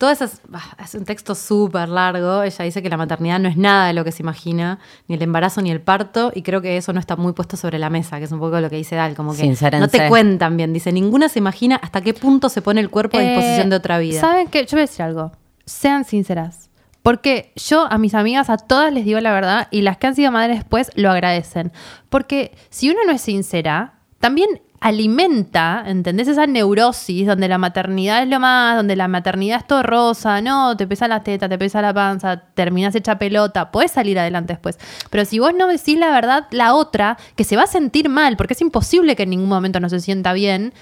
C: todas esas, bah, es un texto súper largo, ella dice que la maternidad no es nada de lo que se imagina, ni el embarazo ni el parto, y creo que eso no está muy puesto sobre la mesa, que es un poco lo que dice Dal, como que no te cuentan bien, dice, ninguna se imagina hasta qué punto se pone el cuerpo a disposición
H: Eh,
C: de otra vida.
H: ¿Saben qué? Yo voy a decir algo. Sean sinceras. Porque yo a mis amigas, a todas les digo la verdad, y las que han sido madres después lo agradecen. Porque si uno no es sincera, también alimenta, ¿entendés? Esa neurosis donde la maternidad es lo más, donde la maternidad es todo rosa, no, te pesa la teta, te pesa la panza, terminás hecha pelota, podés salir adelante después. Pero si vos no decís la verdad, la otra, que se va a sentir mal, porque es imposible que en ningún momento no se sienta bien,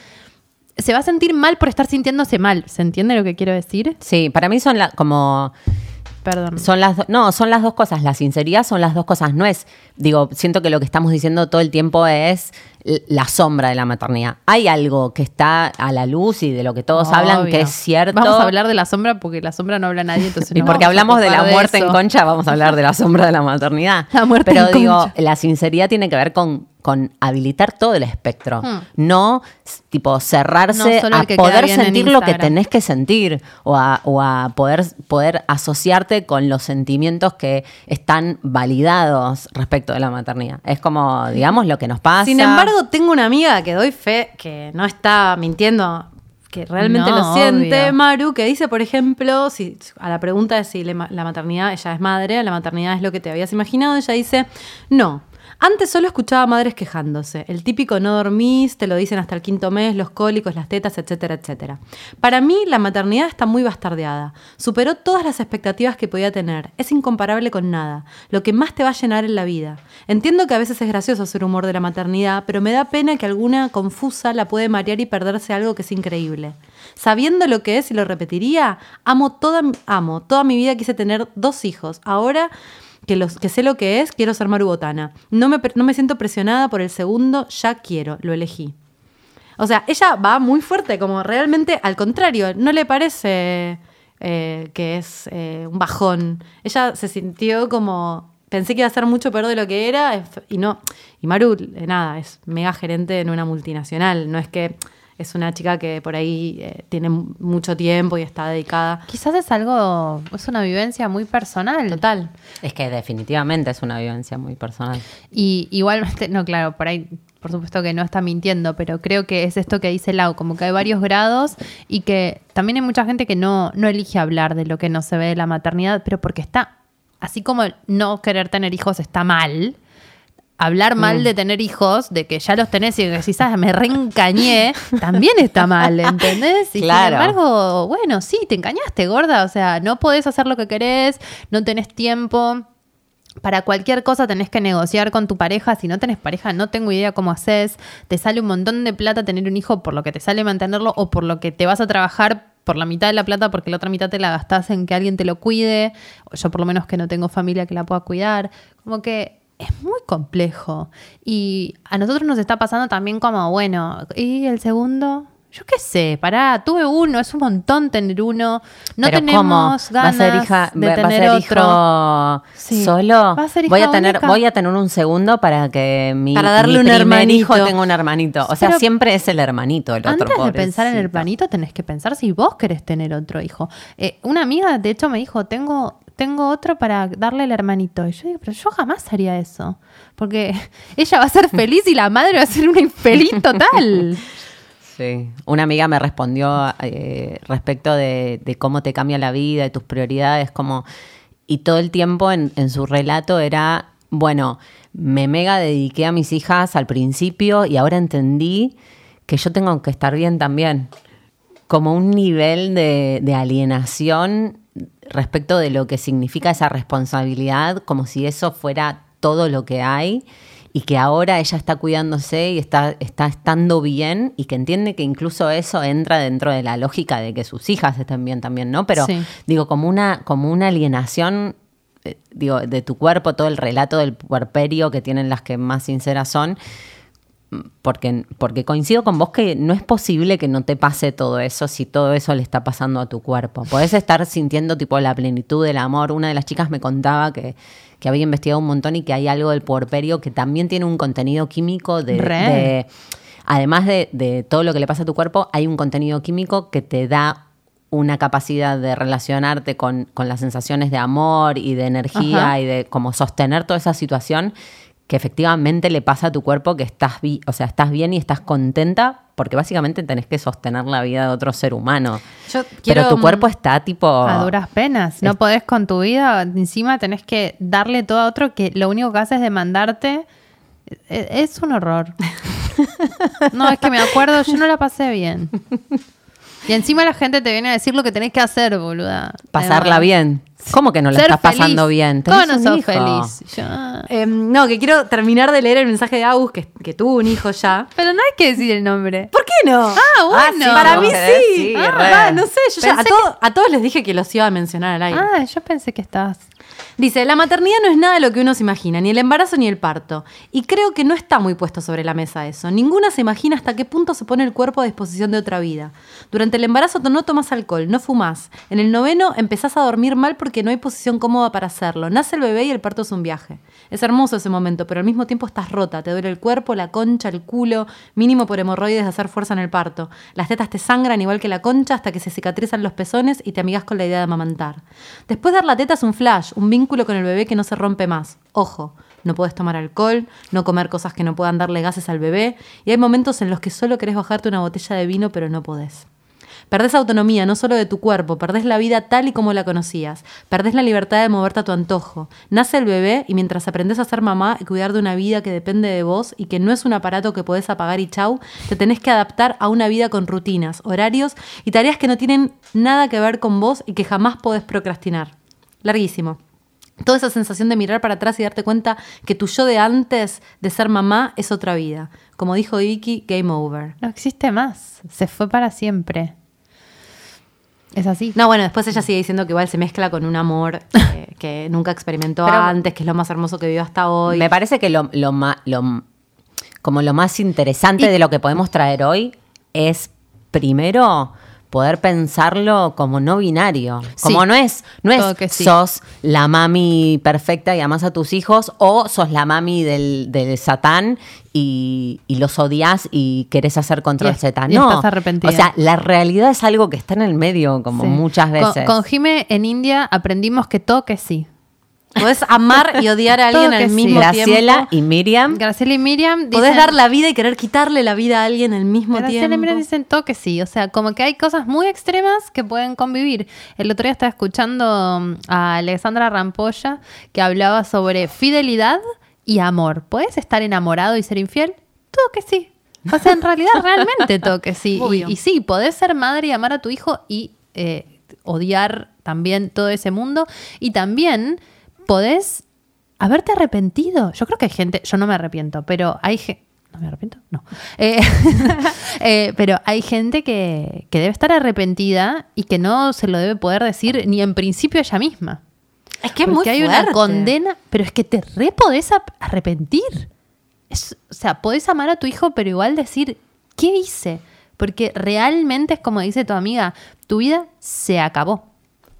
H: se va a sentir mal por estar sintiéndose mal. ¿Se entiende lo que quiero decir?
G: Sí, para mí son la, como
H: Perdón.
G: Son las no, son las dos cosas. La sinceridad son las dos cosas. No es, digo, siento que lo que estamos diciendo todo el tiempo es la sombra de la maternidad. Hay algo que está a la luz y de lo que todos hablan que es cierto.
H: Vamos a hablar de la sombra porque la sombra no habla nadie, entonces
G: y
H: no
G: porque hablamos de la muerte en concha, vamos a hablar de la sombra de la maternidad.
H: La muerte
G: Pero
H: en
G: digo,
H: concha.
G: la sinceridad tiene que ver con, con habilitar todo el espectro.
H: Hmm.
G: No, tipo, cerrarse
H: No
G: a poder sentir lo que tenés que sentir o a, o a poder, poder asociarte con los sentimientos que están validados respecto de la maternidad. Es como, digamos, lo que nos pasa.
C: Sin embargo, tengo una amiga que doy fe que no está mintiendo, que realmente
H: No,
C: lo siente,
H: obvio.
C: Maru, que dice, por ejemplo, si a la pregunta de si le la maternidad, ella es madre, la maternidad es lo que te habías imaginado, ella dice, no. Antes solo escuchaba madres quejándose. El típico no dormís, te lo dicen hasta el quinto mes, los cólicos, las tetas, etcétera, etcétera. Para mí, la maternidad está muy bastardeada. Superó todas las expectativas que podía tener. Es incomparable con nada. Lo que más te va a llenar en la vida. Entiendo que a veces es gracioso hacer humor de la maternidad, pero me da pena que alguna confusa la puede marear y perderse algo que es increíble. Sabiendo lo que es y lo repetiría, amo toda, amo, toda mi vida quise tener dos hijos. Ahora que, los, que sé lo que es, quiero ser marubotana. No me, no me siento presionada por el segundo, ya quiero, lo elegí. O sea, ella va muy fuerte, como realmente al contrario, no le parece eh, que es eh, un bajón. Ella se sintió como, pensé que iba a ser mucho peor de lo que era, y no. Y Maru, eh, nada, es mega gerente en una multinacional, no es que es una chica que por ahí eh, tiene mucho tiempo y está dedicada.
H: Quizás es algo, es una vivencia muy personal.
C: Total.
G: Es que definitivamente es una vivencia muy personal.
H: Y igualmente, no, claro, por ahí, por supuesto que no está mintiendo, pero creo que es esto que dice Lau, como que hay varios grados y que también hay mucha gente que no, no elige hablar de lo que no se ve de la maternidad, pero porque está, así como no querer tener hijos está mal. Hablar mal de tener hijos, de que ya los tenés y que decís, ah, me reencañé, también está mal, ¿entendés? Y
G: Claro.
H: sin embargo, bueno, sí, te engañaste, gorda. O sea, no podés hacer lo que querés, no tenés tiempo para cualquier cosa tenés que negociar con tu pareja. Si no tenés pareja, no tengo idea cómo haces. Te sale un montón de plata tener un hijo por lo que te sale mantenerlo o por lo que te vas a trabajar por la mitad de la plata porque la otra mitad te la gastás en que alguien te lo cuide. Yo por lo menos que no tengo familia que la pueda cuidar. Como que es muy complejo. Y a nosotros nos está pasando también como, bueno, ¿y el segundo? Yo qué sé, pará, tuve uno, es un montón tener uno. No
G: Pero
H: tenemos
G: ¿cómo?
H: ganas
G: ¿Va a ser hija,
H: de
G: va- va a
H: tener
G: ser
H: otro.
G: hijo
H: Sí.
G: solo?
H: Va a ser
G: voy
H: hija
G: a tener
H: única.
G: voy a tener un segundo para que mi,
C: Para darle
G: mi
C: un
G: primer
C: hermanito.
G: hijo tenga un hermanito. O sea,
H: Pero
G: siempre es el hermanito el otro.
H: Antes de pensar en el planito, tenés que pensar si vos querés tener otro hijo. Eh, una amiga, de hecho, me dijo, tengo, tengo otro para darle el hermanito. Y yo digo, pero yo jamás haría eso. Porque ella va a ser feliz y la madre va a ser una infeliz total.
G: Sí. Una amiga me respondió eh, respecto de, cómo te cambia la vida, de tus prioridades, como y todo el tiempo en, en su relato era, bueno, me mega dediqué a mis hijas al principio y ahora entendí que yo tengo que estar bien también. Como un nivel de, de alienación respecto de lo que significa esa responsabilidad, como si eso fuera todo lo que hay y que ahora ella está cuidándose y está, está estando bien y que entiende que incluso eso entra dentro de la lógica de que sus hijas estén bien también, ¿no? Pero
H: Sí.
G: digo, como una, como una alienación, eh, digo, de tu cuerpo, todo el relato del puerperio que tienen las que más sinceras son, porque, porque coincido con vos que no es posible que no te pase todo eso si todo eso le está pasando a tu cuerpo. Podés estar sintiendo tipo la plenitud del amor. Una de las chicas me contaba que, que había investigado un montón y que hay algo del puerperio que también tiene un contenido químico de... Además de, de todo lo que le pasa a tu cuerpo, hay un contenido químico que te da una capacidad de relacionarte con, con las sensaciones de amor y de energía
H: Ajá.
G: y de como sostener toda esa situación que efectivamente le pasa a tu cuerpo que estás, bi- o sea, estás bien y estás contenta porque básicamente tenés que sostener la vida de otro ser humano.
C: Yo
G: Pero tu cuerpo está tipo...
H: A duras penas. No podés con tu vida, encima tenés que darle todo a otro que lo único que hace es demandarte. E- Es un horror. No, es que me acuerdo, yo no la pasé bien. Y encima la gente te viene a decir lo que tenés que hacer, boluda.
G: Pasarla bien. ¿Cómo que no la
H: ser
G: estás pasando bien?
H: ¿Cómo no
G: un
H: sos
G: hijo.
H: feliz? Yo-
C: Eh, no, que quiero terminar de leer el mensaje de Agus, que, que tuvo un hijo ya.
H: Pero no hay que decir el nombre.
C: ¿Por qué no?
H: Ah, bueno.
G: sí,
C: Para
G: ¿vos
C: mí sí.
G: Sí,
C: Ah,
G: re.
C: no sé, yo ya a, todo- a todos les dije que los iba a mencionar al aire.
H: Ah, yo pensé que estabas.
C: Dice, la maternidad no es nada de lo que uno se imagina, ni el embarazo ni el parto. Y creo que no está muy puesto sobre la mesa eso. Ninguna se imagina hasta qué punto se pone el cuerpo a disposición de otra vida. Durante el embarazo no tomas alcohol, no fumas. En el noveno empezás a dormir mal porque no hay posición cómoda para hacerlo. Nace el bebé y el parto es un viaje. Es hermoso ese momento, pero al mismo tiempo estás rota. Te duele el cuerpo, la concha, el culo, mínimo por hemorroides de hacer fuerza en el parto. Las tetas te sangran igual que la concha hasta que se cicatrizan los pezones y te amigas con la idea de amamantar. Después de dar la teta es un flash, un vínculo con el bebé que no se rompe más. Ojo, no puedes tomar alcohol, no comer cosas que no puedan darle gases al bebé, y hay momentos en los que solo querés bajarte una botella de vino, pero no podés. Perdés autonomía no solo de tu cuerpo, perdés la vida tal y como la conocías, perdés la libertad de moverte a tu antojo. Nace el bebé y mientras aprendes a ser mamá y cuidar de una vida que depende de vos y que no es un aparato que podés apagar y chau, te tenés que adaptar a una vida con rutinas, horarios y tareas que no tienen nada que ver con vos y que jamás podés procrastinar. Larguísimo. Toda esa sensación de mirar para atrás y darte cuenta que tu yo de antes de ser mamá es otra vida. Como dijo Vicky, game over.
H: No existe más. Se fue para siempre. Es así.
C: No, bueno, después ella sigue diciendo que igual se mezcla con un amor eh, que nunca experimentó
G: Pero-
C: antes, que es lo más hermoso que vivió hasta hoy.
G: Me parece que lo, lo ma- lo- como lo más interesante de lo que podemos traer hoy es primero poder pensarlo como no binario. Como
H: Sí.
G: no es, no es
H: que sí.
G: sos la mami perfecta y amás a tus hijos, o sos la mami del, del satán y, y los odias y querés hacer control
H: es-
G: Z. No.
H: estás arrepentida.
G: O sea, la realidad es algo que está en el medio, como
H: Sí.
G: muchas
H: Con-
G: veces.
H: Con, Jime en India aprendimos que todo que sí.
C: Podés amar y odiar a alguien al
H: sí.
C: mismo
G: Graciela
C: tiempo.
G: y Miriam.
H: Graciela y Miriam
C: Podés
H: dicen-
C: dar la vida y querer quitarle la vida a alguien al mismo
H: Graciela
C: tiempo.
H: y Miriam dicen todo que sí. O sea, como que hay cosas muy extremas que pueden convivir. El otro día estaba escuchando um, a Alexandra Rampolla que hablaba sobre fidelidad y amor. ¿Puedes estar enamorado y ser infiel? Todo que sí. O sea, en realidad, realmente todo que sí. Y sí, podés ser madre y amar a tu hijo y eh, odiar también todo ese mundo. Y también podés haberte arrepentido. Yo creo que hay gente, yo no me arrepiento, pero hay gente... ¿No me arrepiento? No. Eh, eh, pero hay gente que, que debe estar arrepentida y que no se lo debe poder decir ni en principio ella misma.
C: Es que es muy
H: hay una condena, pero es que te re podés arrepentir. Es- o sea, podés amar a tu hijo, pero igual decir, ¿qué hice? Porque realmente es como dice tu amiga, tu vida se acabó.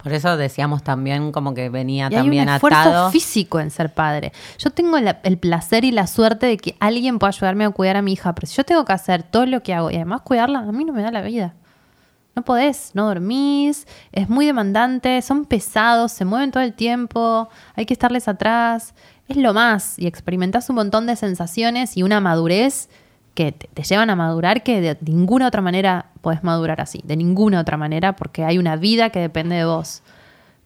G: Por eso decíamos también como que venía
H: Y hay
G: también
H: un esfuerzo
G: atado.
H: físico en ser padre. Yo tengo la- el placer y la suerte de que alguien pueda ayudarme a cuidar a mi hija, pero si yo tengo que hacer todo lo que hago y además cuidarla, a mí no me da la vida. No podés, no dormís, es muy demandante, son pesados, se mueven todo el tiempo, hay que estarles atrás. Es lo más y experimentás un montón de sensaciones y una madurez que te, llevan a madurar que de ninguna otra manera podés madurar así, de ninguna otra manera, porque hay una vida que depende de vos.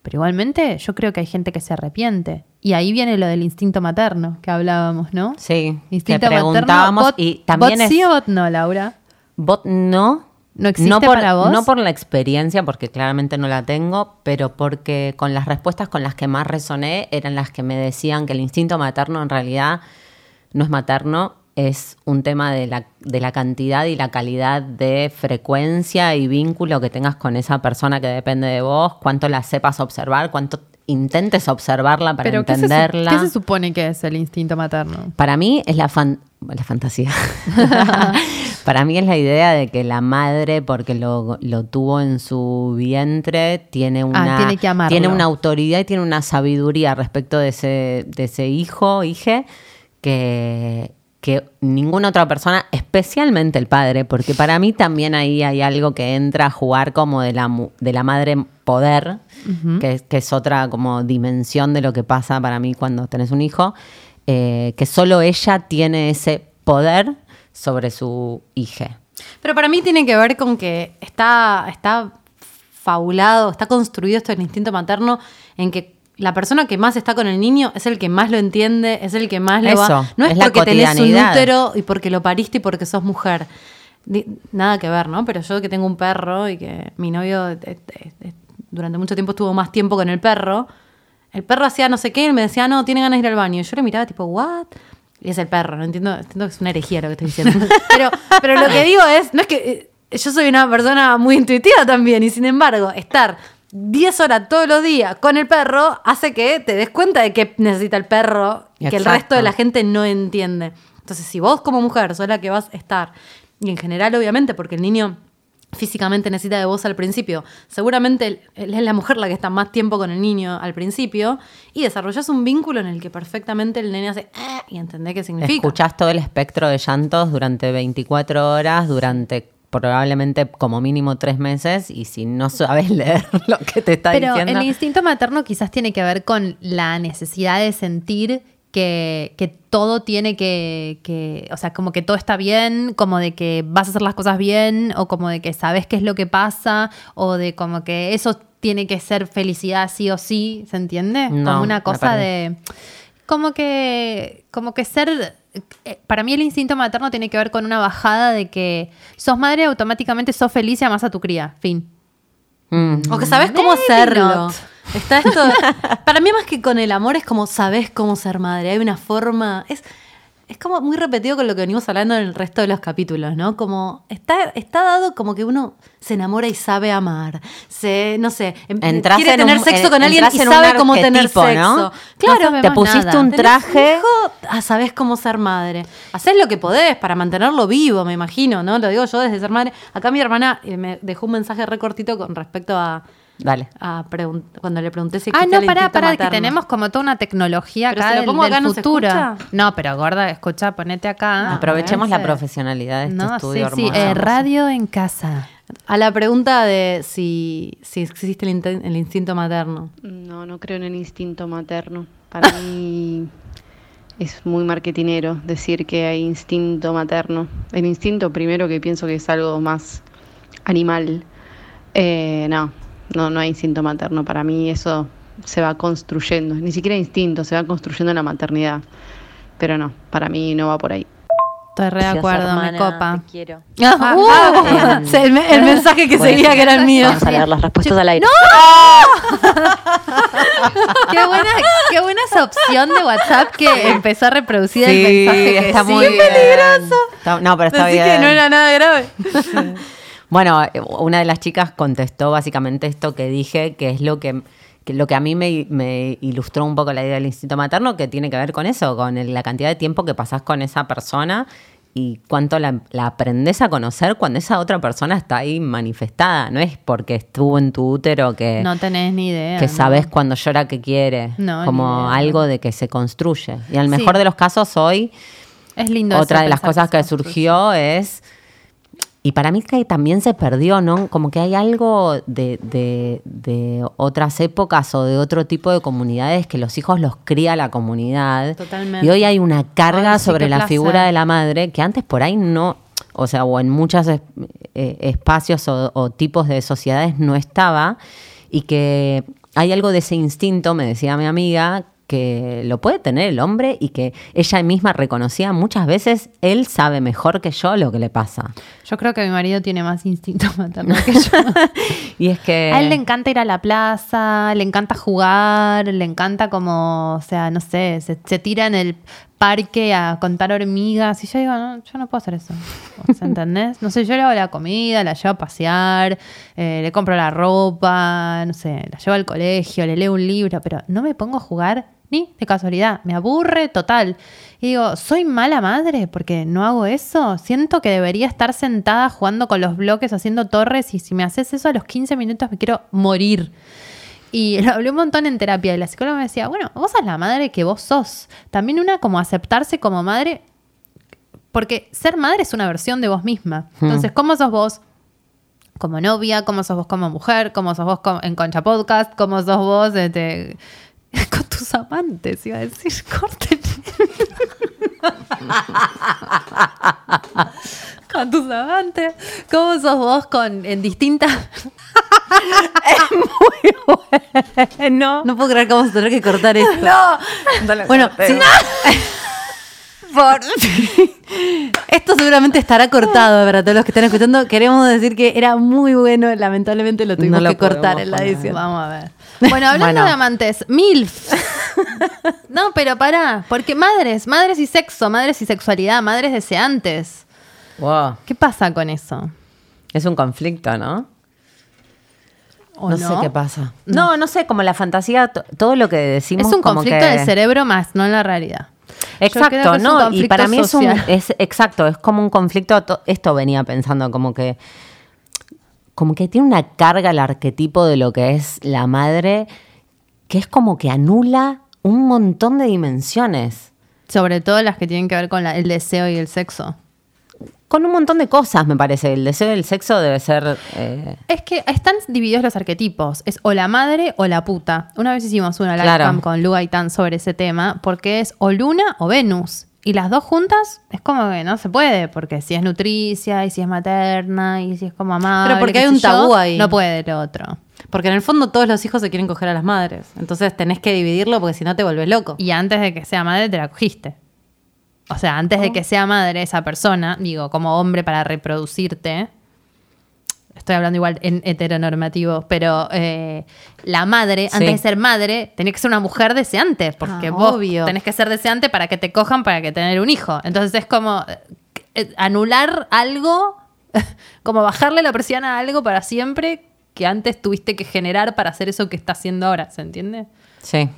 H: Pero igualmente yo creo que hay gente que se arrepiente. Y ahí viene lo del instinto materno que hablábamos, ¿no?
G: Sí,
H: Instinto
G: que preguntábamos
H: bot-
G: y también
H: bot sí
G: es-
H: o bot no, Laura.
G: Bot no.
H: ¿No existe
G: por,
H: para vos?
G: No por la experiencia, porque claramente no la tengo, pero porque con las respuestas con las que más resoné eran las que me decían que el instinto materno en realidad no es materno, es un tema de la, de la cantidad y la calidad de frecuencia y vínculo que tengas con esa persona que depende de vos, cuánto la sepas observar, cuánto intentes observarla para
H: Pero ¿qué se, su-
G: entenderla.
H: ¿qué se supone que es el instinto materno?
G: Para mí es la, fan- la fantasía. Para mí es la idea de que la madre, porque lo, lo tuvo en su vientre, tiene una,
H: Ah, tiene
G: tiene una autoridad y tiene una sabiduría respecto de ese, de ese hijo, hije, que, que ninguna otra persona, especialmente el padre, porque para mí también ahí hay algo que entra a jugar como de la, de la madre poder, que, es- que es otra como dimensión de lo que pasa para mí cuando tenés un hijo, eh, que solo ella tiene ese poder sobre su hija.
C: Pero para mí tiene que ver con que está, está fabulado, está construido esto del instinto materno en que la persona que más está con el niño es el que más lo entiende, es el que más lo va.
G: Eso,
C: No es,
G: es
C: porque tenés un útero y porque lo pariste y porque sos mujer. Nada que ver, ¿no? Pero yo que tengo un perro y que mi novio eh, eh, eh, durante mucho tiempo estuvo más tiempo con el perro, el perro hacía no sé qué y me decía, no, tiene ganas de ir al baño. Y yo le miraba tipo, ¿what? Y es el perro, no entiendo, entiendo que es una herejía lo que estoy diciendo. pero, pero lo que digo es, no es que yo soy una persona muy intuitiva también y sin embargo, estar 10 horas todos los días con el perro hace que te des cuenta de que necesita el perro que el resto de la gente no entiende. Entonces, si vos como mujer sos la que vas a estar, y en general obviamente porque el niño físicamente necesita de vos al principio, seguramente es la mujer la que está más tiempo con el niño al principio, y desarrollás un vínculo en el que perfectamente el nene hace "Ah", y entendés qué significa.
G: Escuchás todo el espectro de llantos durante 24 horas, durante probablemente como mínimo tres meses, y si no sabes leer lo que te está
H: Pero
G: diciendo.
H: el instinto materno quizás tiene que ver con la necesidad de sentir que, que todo tiene que, que, o sea, como que todo está bien, como de que vas a hacer las cosas bien, o como de que sabes qué es lo que pasa, o de como que eso tiene que ser felicidad sí o sí, ¿se entiende?
G: No,
H: como una cosa de, como que, como que ser, para mí el instinto materno tiene que ver con una bajada de que sos madre, automáticamente sos feliz y amás a tu cría, fin.
G: Mm.
C: O que sabes cómo
H: Maybe
C: hacerlo.
H: not.
C: Está esto. para mí, más que con el amor, es como sabes cómo ser madre. Hay una forma. Es, es como muy repetido con lo que venimos hablando en el resto de los capítulos, ¿no? Como está, está dado como que uno se enamora y sabe amar. Se, no sé, em-
G: Entras
C: quiere
G: en
C: tener
G: un-
C: sexo
G: en-
C: con alguien y sabe cómo tener sexo.
G: ¿no?
C: Claro,
H: No
G: Te pusiste
H: nada.
G: un traje.
C: ah, sabés cómo ser madre. Hacés lo que podés para mantenerlo vivo, me imagino, ¿no? Lo digo yo desde ser madre. Acá mi hermana eh, me dejó un mensaje recortito con respecto a,
G: Dale.
C: a cuando le pregunté si
H: Ah, no, pará, pará, que tenemos como toda una tecnología
C: Pero
H: acá
C: si lo
H: del,
C: pongo
H: del
C: acá, ¿no se
H: futuro.
C: escucha?
H: No, pero gorda, escucha, ponete acá.
G: Aprovechemos la profesionalidad de este
H: No, sí,
G: estudio
H: sí,
G: hermoso.
H: eh, radio en casa.
C: A la pregunta de si, si existe el instinto materno.
I: No, no creo en el instinto materno. Para mí es muy marketinero decir que hay instinto materno. El instinto primero que pienso que es algo más animal. Eh, no, no, no hay instinto materno. Para mí eso se va construyendo. Ni siquiera instinto, se va construyendo en la maternidad. Pero no, para mí no va por ahí.
H: Estoy re de acuerdo, me
J: hermana,
H: copa.
J: Te quiero.
C: Ah,
G: Ah,
C: uh, el, me- el mensaje que seguía que era el mío.
J: Vamos a leer las respuestas al aire.
H: Qué buena, qué buena esa opción de WhatsApp que empezó a reproducir el mensaje que
G: está
H: sí.
G: muy peligroso. no, pero está
C: Así
G: bien.
C: que no era nada grave.
G: Bueno, una de las chicas contestó básicamente esto que dije, que es lo que, que lo que a mí me, me ilustró un poco la idea del instinto materno, que tiene que ver con eso, con el- la cantidad de tiempo que pasás con esa persona y cuánto la, la aprendes a conocer cuando esa otra persona está ahí manifestada. No es porque estuvo en tu útero que,
H: No tenés ni idea.
G: que
H: ¿no?
G: sabes cuando llora que quiere,
H: No,
G: como algo de que se construye. Y al
H: Sí.
G: mejor de los casos hoy
H: Es lindo
G: otra de las cosas que surgió es. Y para mí que también se perdió, ¿no? Como que hay algo de, de- de otras épocas o de otro tipo de comunidades que los hijos los cría la comunidad.
C: Totalmente.
G: Y hoy hay una carga
H: Ay, sí,
G: sobre la figura de la madre que antes por ahí no, o sea, o en muchos es- eh, espacios o, o tipos de sociedades no estaba. Y que hay algo de ese instinto, me decía mi amiga, que lo puede tener el hombre y que ella misma reconocía muchas veces, él sabe mejor que yo lo que le pasa.
H: Yo creo que mi marido tiene más instinto materno que yo.
G: Y es que...
H: A él le encanta ir a la plaza, le encanta jugar, le encanta como, o sea, no sé, se, se tira en el parque a contar hormigas y yo digo, no, yo no puedo hacer eso. ¿Entendés? No sé, yo le hago la comida, la llevo a pasear, eh, le compro la ropa, no sé, la llevo al colegio, le leo un libro, pero no me pongo a jugar ni de casualidad, me aburre total. Y digo, ¿soy mala madre porque no hago eso? Siento que debería estar sentada jugando con los bloques, haciendo torres, y si me haces eso a los 15 minutos me quiero morir. Y lo hablé un montón en terapia y la psicóloga me decía, bueno, vos sos la madre que vos sos. También una como aceptarse como madre, porque ser madre es una versión de vos misma. Entonces, ¿cómo sos vos? Como novia, cómo sos vos como mujer, cómo sos vos como- en Concha Podcast, cómo sos vos este, con tus amantes, iba a decir, corten. con tus amantes, cómo sos vos con en distintas
G: no.
C: No puedo creer que vamos a tener que cortar esto.
G: No.
C: Bueno, sí. Por- Esto seguramente estará cortado para todos los que están escuchando. Queremos decir que era muy bueno, lamentablemente lo tuvimos
G: No lo
C: que cortar en la
G: poner.
C: edición.
H: Vamos a ver. Bueno, hablando
G: Bueno.
H: de amantes, MILF. No, pero pará, porque madres, madres y sexo, madres y sexualidad, madres deseantes.
G: Wow.
H: ¿Qué pasa con eso?
G: Es un conflicto, ¿no?
H: ¿O
G: no,
H: no?
G: sé qué pasa. No, no sé, como la fantasía, to- todo lo que decimos.
H: Es un
G: como
H: conflicto
G: que-
H: del cerebro más, no en la realidad.
G: Exacto, no, y para mí es un, es exacto, es como un conflicto, to- esto venía pensando, como que, como que tiene una carga el arquetipo de lo que es la madre, que es como que anula un montón de dimensiones,
H: Sobre todo las que tienen que ver con la- el deseo y el sexo.
G: con un montón de cosas, me parece. El deseo del sexo debe ser... eh,
H: Es que están divididos los arquetipos. Es o la madre o la puta. Una vez hicimos una live
G: Claro.
H: con Lu Gaitán sobre ese tema, porque es o Luna o Venus. Y las dos juntas es como que no se puede, porque si es nutricia y si es materna y si es como amable.
C: Pero porque hay un
H: yo,
C: tabú ahí.
H: No puede lo otro.
C: Porque en el fondo todos los hijos se quieren coger a las madres. Entonces tenés que dividirlo porque si no te vuelves loco.
H: Y antes de que sea madre te la cogiste. O sea, antes de que sea madre esa persona, digo, como hombre para reproducirte, estoy hablando igual en heteronormativo, pero eh, la madre,
G: Sí.
H: antes de ser madre, tenía que ser una mujer deseante, porque
C: Ah,
H: vos
C: obvio.
H: tenés que ser deseante para que te cojan, para que tener un hijo. Entonces es como eh, eh, anular algo, como bajarle la presión a algo para siempre que antes tuviste que generar para hacer eso que está haciendo ahora, ¿se entiende?
G: sí.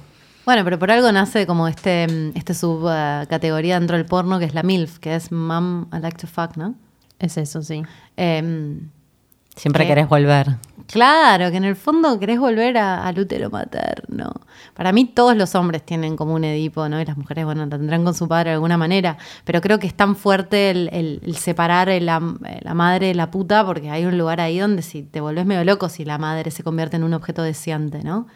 C: Bueno, pero por algo nace como este, este subcategoría dentro del porno que es la MILF, que es Mom I Like to Fuck, ¿no?
H: Es eso, sí.
C: Em,
G: Siempre
C: ¿Qué?
G: querés volver.
C: Claro, que en el fondo querés volver a- al útero materno. Para mí todos los hombres tienen como un Edipo, ¿no? Y las mujeres, bueno, tendrán con su padre de alguna manera. Pero creo que es tan fuerte el, el- el separar el la madre de la puta porque hay un lugar ahí donde si te volvés medio loco si la madre se convierte en un objeto deseante, ¿no?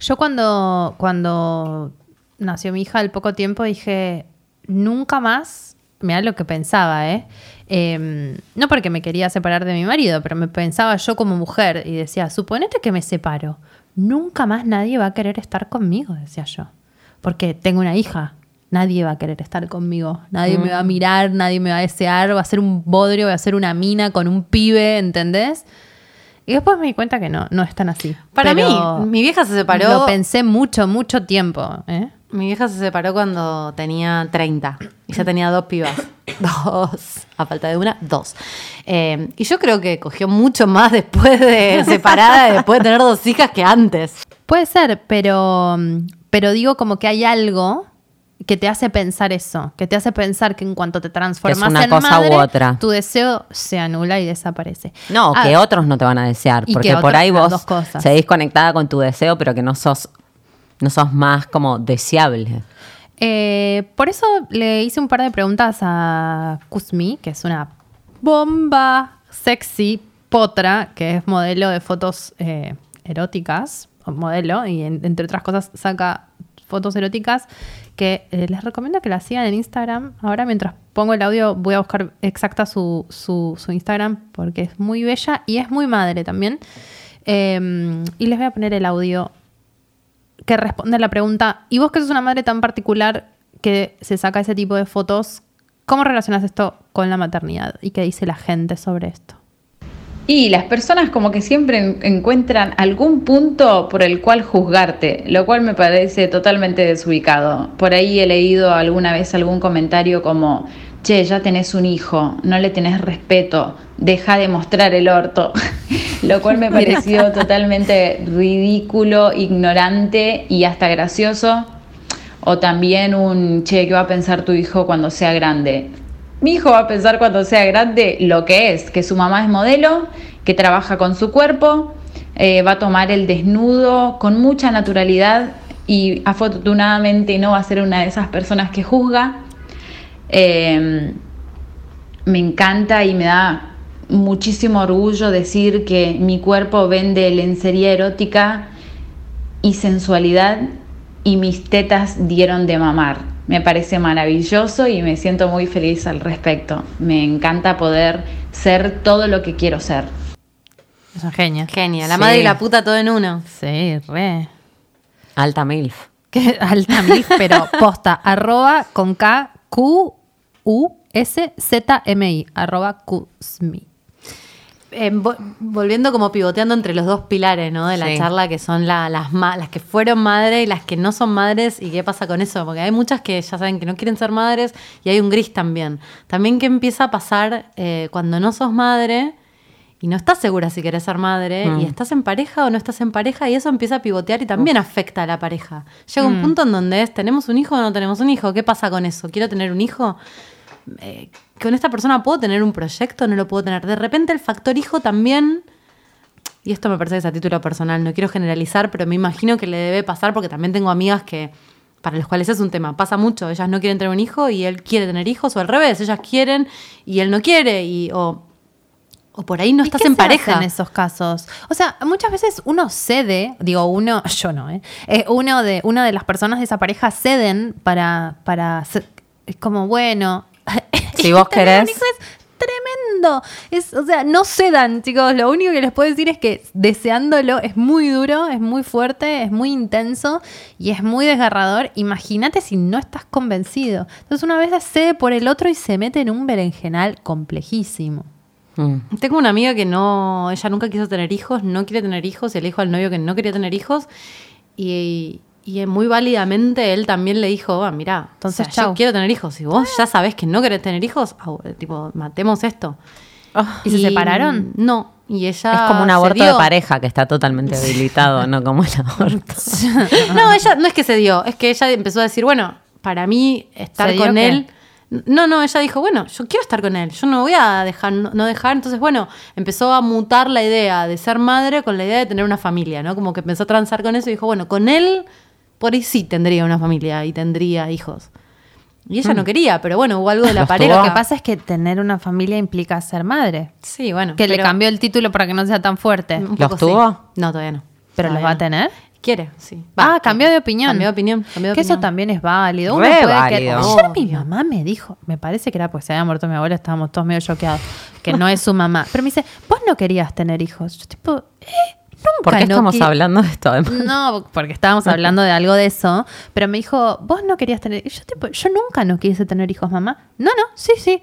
H: Yo cuando, cuando nació mi hija al poco tiempo dije, nunca más, mira lo que pensaba, ¿eh? Eh, no porque me quería separar de mi marido, pero me pensaba yo como mujer y decía, suponete que me separo, nunca más nadie va a querer estar conmigo, decía yo, porque tengo una hija. Nadie va a querer estar conmigo. Nadie me va a mirar, nadie me va a desear. Va a ser un bodrio, va a ser una mina con un pibe, ¿entendés? Y después me di cuenta que no, no es tan así.
C: Para
H: Pero
C: mí, mi vieja se separó.
H: Lo pensé mucho, mucho tiempo. ¿eh?
C: Mi vieja se separó cuando tenía 30 y ya tenía dos pibas. Dos. A falta de una, dos. Eh, y yo creo que cogió mucho más después de separada, después de tener dos hijas que antes.
H: Puede ser, pero, pero digo como que hay algo que te hace pensar eso, que te hace pensar que en cuanto te transformas
G: una
H: en
G: cosa u
H: madre,
G: otra.
H: tu deseo se anula y desaparece.
G: No,
H: Ah,
G: que otros no te van a desear, porque
H: que
G: por ahí vos
H: dos cosas.
G: seguís conectada con tu deseo, pero que no sos, no sos más como deseable.
H: Eh, por eso le hice un par de preguntas a Kuzmi, que es una bomba sexy potra, que es modelo de fotos eh, eróticas, modelo, y en- entre otras cosas saca fotos eróticas, que eh, les recomiendo que la sigan en Instagram. Ahora mientras pongo el audio voy a buscar exacta su, su- Instagram, porque es muy bella y es muy madre también. Eh, y les voy a poner el audio que responde a la pregunta, ¿y vos que sos una madre tan particular que se saca ese tipo de fotos, cómo relacionas esto con la maternidad? ¿Y qué dice la gente sobre esto?
J: Y las personas como que siempre en- encuentran algún punto por el cual juzgarte, lo cual me parece totalmente desubicado. Por ahí he leído alguna vez algún comentario como, che, ya tenés un hijo, no le tenés respeto, deja de mostrar el orto, lo cual me pareció totalmente ridículo, ignorante y hasta gracioso. O también un, che, ¿qué va a pensar tu hijo cuando sea grande? Mi hijo va a pensar cuando sea grande lo que es, que su mamá es modelo, que trabaja con su cuerpo, eh, va a tomar el desnudo con mucha naturalidad y afortunadamente no va a ser una de esas personas que juzga. Eh, me encanta y me da muchísimo orgullo decir que mi cuerpo vende lencería erótica y sensualidad y mis tetas dieron de mamar. Me parece maravilloso y me siento muy feliz al respecto. Me encanta poder ser todo lo que quiero ser.
H: Es genia.
C: Genia, la
G: Sí.
C: madre y la puta todo en uno.
H: Sí, re.
G: Alta MILF.
H: Qué alta mil, pero posta, arroba con K, Q, U, S, Z, M, I, arroba Kuzmi.
C: Eh, vo- volviendo como pivoteando entre los dos pilares ¿no? de la
G: Sí.
C: charla, que son la- las, las que fueron madres y las que no son madres, y qué pasa con eso, porque hay muchas que ya saben que no quieren ser madres y hay un gris también. También qué empieza a pasar eh, cuando no sos madre y no estás segura si querés ser madre,
G: Mm.
C: y estás en pareja o no estás en pareja, y eso empieza a pivotear y también afecta a la pareja. Llega un
H: Mm.
C: punto en donde es, ¿tenemos un hijo o no tenemos un hijo? ¿Qué pasa con eso? ¿Quiero tener un hijo? Eh, ¿Con esta persona puedo tener un proyecto? ¿No lo puedo tener? De repente el factor hijo también... Y esto me parece que es a título personal, no quiero generalizar, pero me imagino que le debe pasar porque también tengo amigas que para las cuales es un tema. Pasa mucho, ellas no quieren tener un hijo y él quiere tener hijos, o al revés, ellas quieren y él no quiere, y, o, o por ahí no
H: ¿Y
C: estás
H: qué
C: en
H: se hace
C: pareja.
H: en esos casos? O sea, muchas veces uno cede, digo uno, yo no, ¿eh? Eh, uno de, una de las personas de esa pareja ceden para, para ser- es como, bueno,
G: Si vos querés.
H: es tremendo. Es, o sea, no cedan, chicos. Lo único que les puedo decir es que deseándolo es muy duro, es muy fuerte, es muy intenso y es muy desgarrador. Imagínate si no estás convencido. Entonces una vez cede por el otro y se mete en un berenjenal complejísimo.
G: Mm.
C: Tengo una amiga que no, ella nunca quiso tener hijos, no quiere tener hijos, y le dijo al novio que no quería tener hijos, y, y muy válidamente él también le dijo, ah, mira,
H: Entonces,
C: yo quiero tener hijos, si vos ya sabés que no querés tener hijos, tipo, matemos esto.
H: ¿Y se separaron?
C: No, y ella
G: Es como un aborto de pareja que está totalmente habilitado, no como el aborto.
C: No, ella no es que se dio, es que ella empezó a decir, bueno, para mí estar
H: ¿Se
C: con
H: qué?
C: él. No, no, ella dijo, bueno, yo quiero estar con él, yo no voy a dejar, no, dejar. Entonces, bueno, empezó a mutar la idea de ser madre con la idea de tener una familia, ¿no? Como que empezó a transar con eso y dijo, bueno, con él, por ahí sí tendría una familia y tendría hijos. Y ella
H: Mm.
C: no quería, pero bueno, hubo algo de la
G: Los
C: pareja.
H: Lo que pasa es que tener una familia implica ser madre.
C: Sí, bueno.
H: Que le cambió el título para que no sea tan fuerte.
C: un
G: ¿Los
C: poco
G: tuvo?
C: sí. No, todavía no.
H: ¿Pero los
C: Todavía
H: va a tener?
C: Quiere, sí.
H: Ah,
C: Va,
H: cambió de opinión.
C: Cambió de opinión. cambió de
H: Que eso también es válido. Uno puede
G: válido.
H: que. Ayer mi mamá me dijo, me parece que era porque se había muerto mi abuela, estábamos todos medio choqueados, que no es su mamá. Pero me dice, vos no querías tener hijos. Yo tipo, eh, nunca.
G: ¿Por qué
H: no
G: estamos hablando de esto además?
H: No, porque estábamos hablando de algo de eso. Pero me dijo, vos no querías tener. y Yo, tipo, yo nunca no quise tener hijos, mamá. No, no, sí, sí.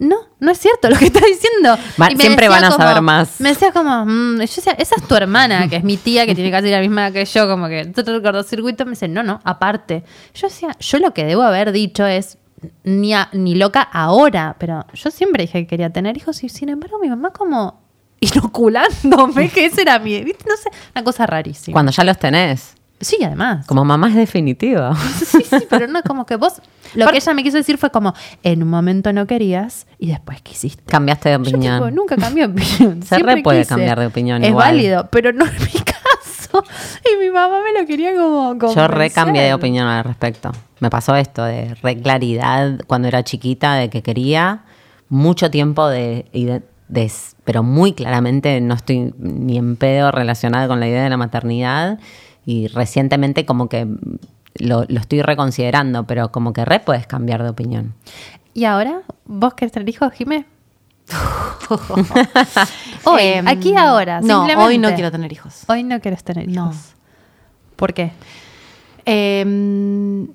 H: No, no es cierto lo que está diciendo.
G: Va- siempre van a
H: como-
G: saber más.
H: Me decía como, mm, yo decía, esa es tu hermana, que es mi tía, que tiene casi la misma que yo, como que todo cortocircuito. Me dice, no, no, aparte. Yo decía, yo lo que debo haber dicho es, ni, a- ni loca ahora, pero yo siempre dije que quería tener hijos y sin embargo mi mamá como inoculándome, que ese era mi, ¿viste? no sé, una cosa rarísima.
G: Cuando ya los tenés.
H: Sí, además.
G: Como mamá es definitiva.
H: Sí, sí, pero no como que vos, lo que ella me quiso decir fue como, en un momento no querías y después quisiste.
G: Cambiaste de
H: Yo
G: opinión.
H: tipo, nunca cambié de opinión.
G: Se
H: siempre
G: re puede
H: quise.
G: cambiar de opinión
H: Es
G: igual.
H: válido, pero no en mi caso. Y mi mamá me lo quería como
G: Yo re cambié de opinión al respecto. Me pasó esto de re claridad cuando era chiquita de que quería mucho tiempo de, y de- de s- pero muy claramente no estoy ni en pedo relacionada con la idea de la maternidad y recientemente como que lo, lo estoy reconsiderando, pero como que re puedes cambiar de opinión.
H: ¿Y ahora? ¿Vos querés tener hijos, Jimé? Hoy,
C: Em,
H: aquí ahora.
C: No,
H: simplemente.
C: hoy no quiero tener hijos.
H: Hoy no querés tener hijos.
C: No.
H: ¿Por qué?
C: Em,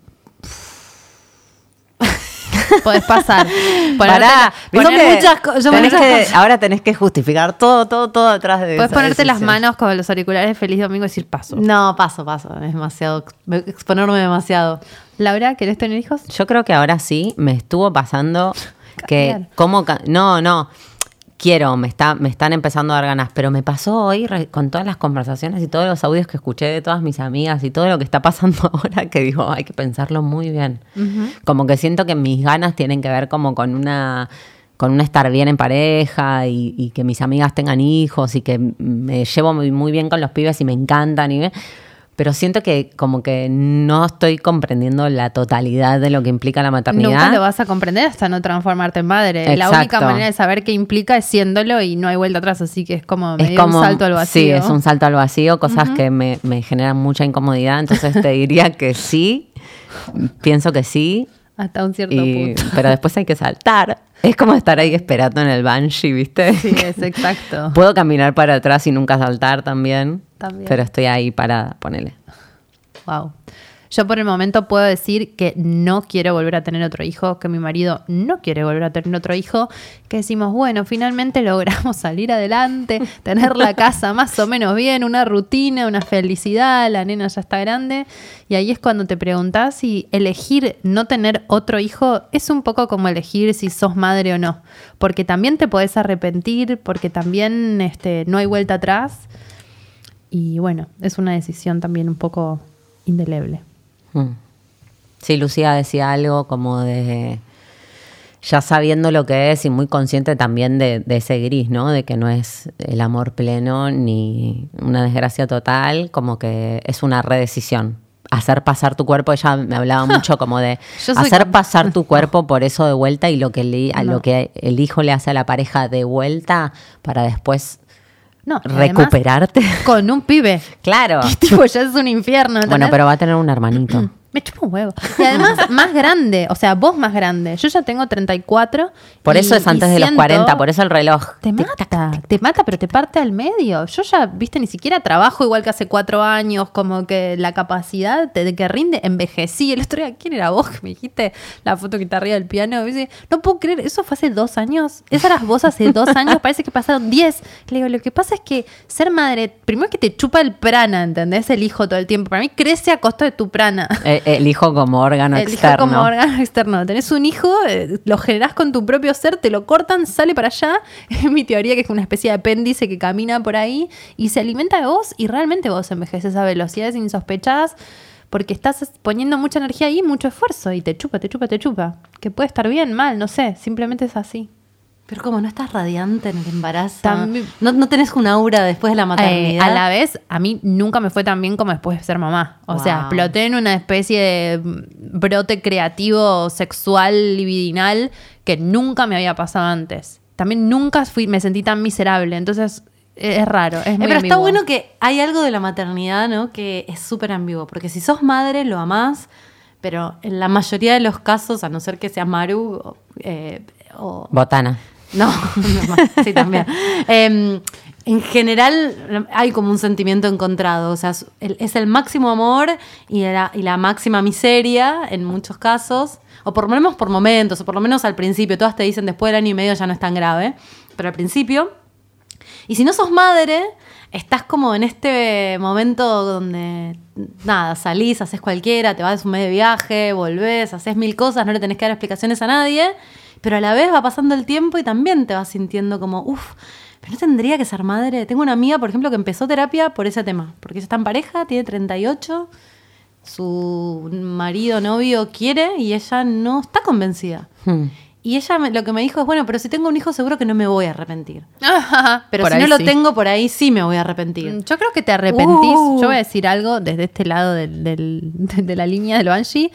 H: Podés pasar.
G: Pará,
C: Son
G: ¿viste?
C: muchas
G: Tenés que-. Ahora tenés que justificar todo, todo, todo atrás de
H: Puedes
G: esa
H: ponerte las manos con los auriculares Feliz Domingo y decir paso.
C: no, paso, paso. Es demasiado. ex- Exponerme demasiado.
H: Laura, ¿querés tener hijos?
G: Yo creo que ahora sí me estuvo pasando que
H: Cambiar.
G: cómo ca- no, no. Quiero, me está me están empezando a dar ganas, pero me pasó hoy re- con todas las conversaciones y todos los audios que escuché de todas mis amigas y todo lo que está pasando ahora que digo, hay que pensarlo muy bien. Como que siento que mis ganas tienen que ver como con una con un estar bien en pareja y, y que mis amigas tengan hijos y que me llevo muy, muy bien con los pibes y me encantan y pero siento que como que no estoy comprendiendo la totalidad de lo que implica la maternidad.
H: Nunca lo vas a comprender hasta no transformarte en madre. La única manera de saber qué implica es siéndolo y no hay vuelta atrás, así que es como
G: es como
H: un salto al vacío.
G: Sí, es un salto al vacío, cosas que me, me generan mucha incomodidad. Entonces te diría que sí, pienso que sí,
H: Hasta un cierto
G: y-
H: punto.
G: pero después hay que saltar. Es como estar ahí esperando en el banshee, ¿viste?
H: Sí, es exacto.
G: Puedo caminar para atrás y nunca saltar también,
H: También.
G: pero estoy ahí parada, ponele.
H: Wow. Yo por el momento puedo decir que no quiero volver a tener otro hijo, que mi marido no quiere volver a tener otro hijo, que decimos, bueno, finalmente logramos salir adelante, tener la casa más o menos bien, una rutina, una felicidad, la nena ya está grande. Y ahí es cuando te preguntas si elegir no tener otro hijo es un poco como elegir si sos madre o no. Porque también te podés arrepentir, porque también este, no hay vuelta atrás. Y bueno, es una decisión también un poco indeleble.
G: Mm. Sí, Lucía decía algo como de ya sabiendo lo que es y muy consciente también de, de, ese gris, ¿no? De que no es el amor pleno ni una desgracia total, como que es una redecisión. Hacer pasar tu cuerpo, ella me hablaba mucho como de hacer pasar tu cuerpo por eso de vuelta y lo que, le, a lo que el hijo le hace a la pareja de vuelta para después
H: no,
G: recuperarte.
H: Con un pibe.
G: Claro.
H: Que tipo ya es un infierno. ¿entendés?
G: Bueno, pero va a tener un hermanito.
H: Me chupa un huevo. Y además, más grande. O sea, vos más grande. Yo ya tengo 34.
G: Por
H: y-
G: eso es antes de los
H: siento-
G: 40, por eso el reloj.
H: Te mata, te mata, pero te parte al medio. Yo ya, viste, ni siquiera trabajo igual que hace cuatro años, como que la capacidad de, que rinde, envejecí. El otro día, ¿quién era vos que me dijiste la foto que está arriba del piano? Me dice, no puedo creer, eso fue hace dos años. Esa eras vos hace dos años, parece que pasaron diez. Le digo, lo que pasa es que ser madre, primero que te chupa el prana, ¿entendés? El hijo todo el tiempo. Para mí crece a costa de tu prana.
G: Eh, El hijo como órgano
H: El hijo
G: externo.
H: como órgano externo. Tenés un hijo, eh, lo generás con tu propio ser, te lo cortan, sale para allá. Es mi teoría que es una especie de apéndice que camina por ahí y se alimenta de vos y realmente vos envejeces a velocidades insospechadas porque estás poniendo mucha energía ahí, mucho esfuerzo y te chupa, te chupa, te chupa. Que puede estar bien, mal, no sé, simplemente es así.
C: Pero como no estás radiante en el embarazo,
H: También-
C: no, no tenés un aura después de la
H: Eh,
C: maternidad.
H: a la vez, a mí nunca me fue tan bien como después de ser mamá. O sea, exploté en una especie de brote creativo, sexual, libidinal, que nunca me había pasado antes. También nunca fui, me sentí tan miserable. Entonces, eh, es raro. Es
C: Eh,
H: muy
C: pero está bueno que hay algo de la maternidad, ¿no? Que es súper ambiguo. Porque si sos madre, lo amás, pero en la mayoría de los casos, a no ser que seas Maru o, eh, o-
G: Botana.
C: No, no, sí, también. Eh, en general hay como un sentimiento encontrado, o sea, es el, es el máximo amor y la, y la máxima miseria en muchos casos, o por lo menos por momentos, o por lo menos al principio, todas te dicen después del año y medio ya no es tan grave, pero al principio. Y si no sos madre, estás como en este momento donde, nada, salís, haces cualquiera, te vas un mes de viaje, volvés, haces mil cosas, no le tenés que dar explicaciones a nadie, pero a la vez va pasando el tiempo y también te vas sintiendo como, uff, pero no tendría que ser madre. Tengo una amiga, por ejemplo, que empezó terapia por ese tema, porque ella está en pareja, tiene 38, su marido, novio quiere y ella no está convencida.
G: Hmm.
C: Y ella me- lo que me dijo es, bueno, pero si tengo un hijo seguro que no me voy a arrepentir. Pero
H: Por
C: si no lo
H: sí.
C: tengo por ahí, sí me voy a arrepentir.
H: Mm, Yo creo que te arrepentís.
C: Uh.
H: Yo voy a decir algo desde este lado del- del- de la línea de lo Angie,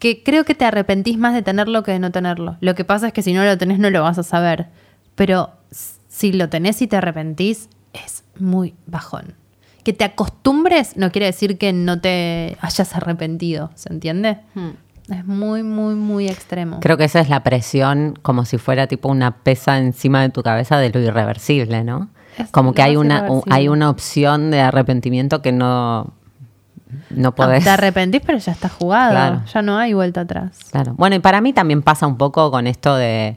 H: que creo que te arrepentís más de tenerlo que de no tenerlo. Lo que pasa es que si no lo tenés no lo vas a saber. Pero si lo tenés y te arrepentís, es muy bajón. Que te acostumbres no quiere decir que no te hayas arrepentido, ¿se entiende?
C: Hmm.
H: Es muy, muy, muy extremo.
G: Creo que esa es la presión, como si fuera tipo una pesa encima de tu cabeza de lo irreversible, ¿no?
H: Es
G: Como que hay una, hay una opción de arrepentimiento que no, no podés.
H: te arrepentís, pero ya está jugado.
G: Claro.
H: Ya no hay vuelta atrás.
G: Claro. Bueno, y para mí también pasa un poco con esto de,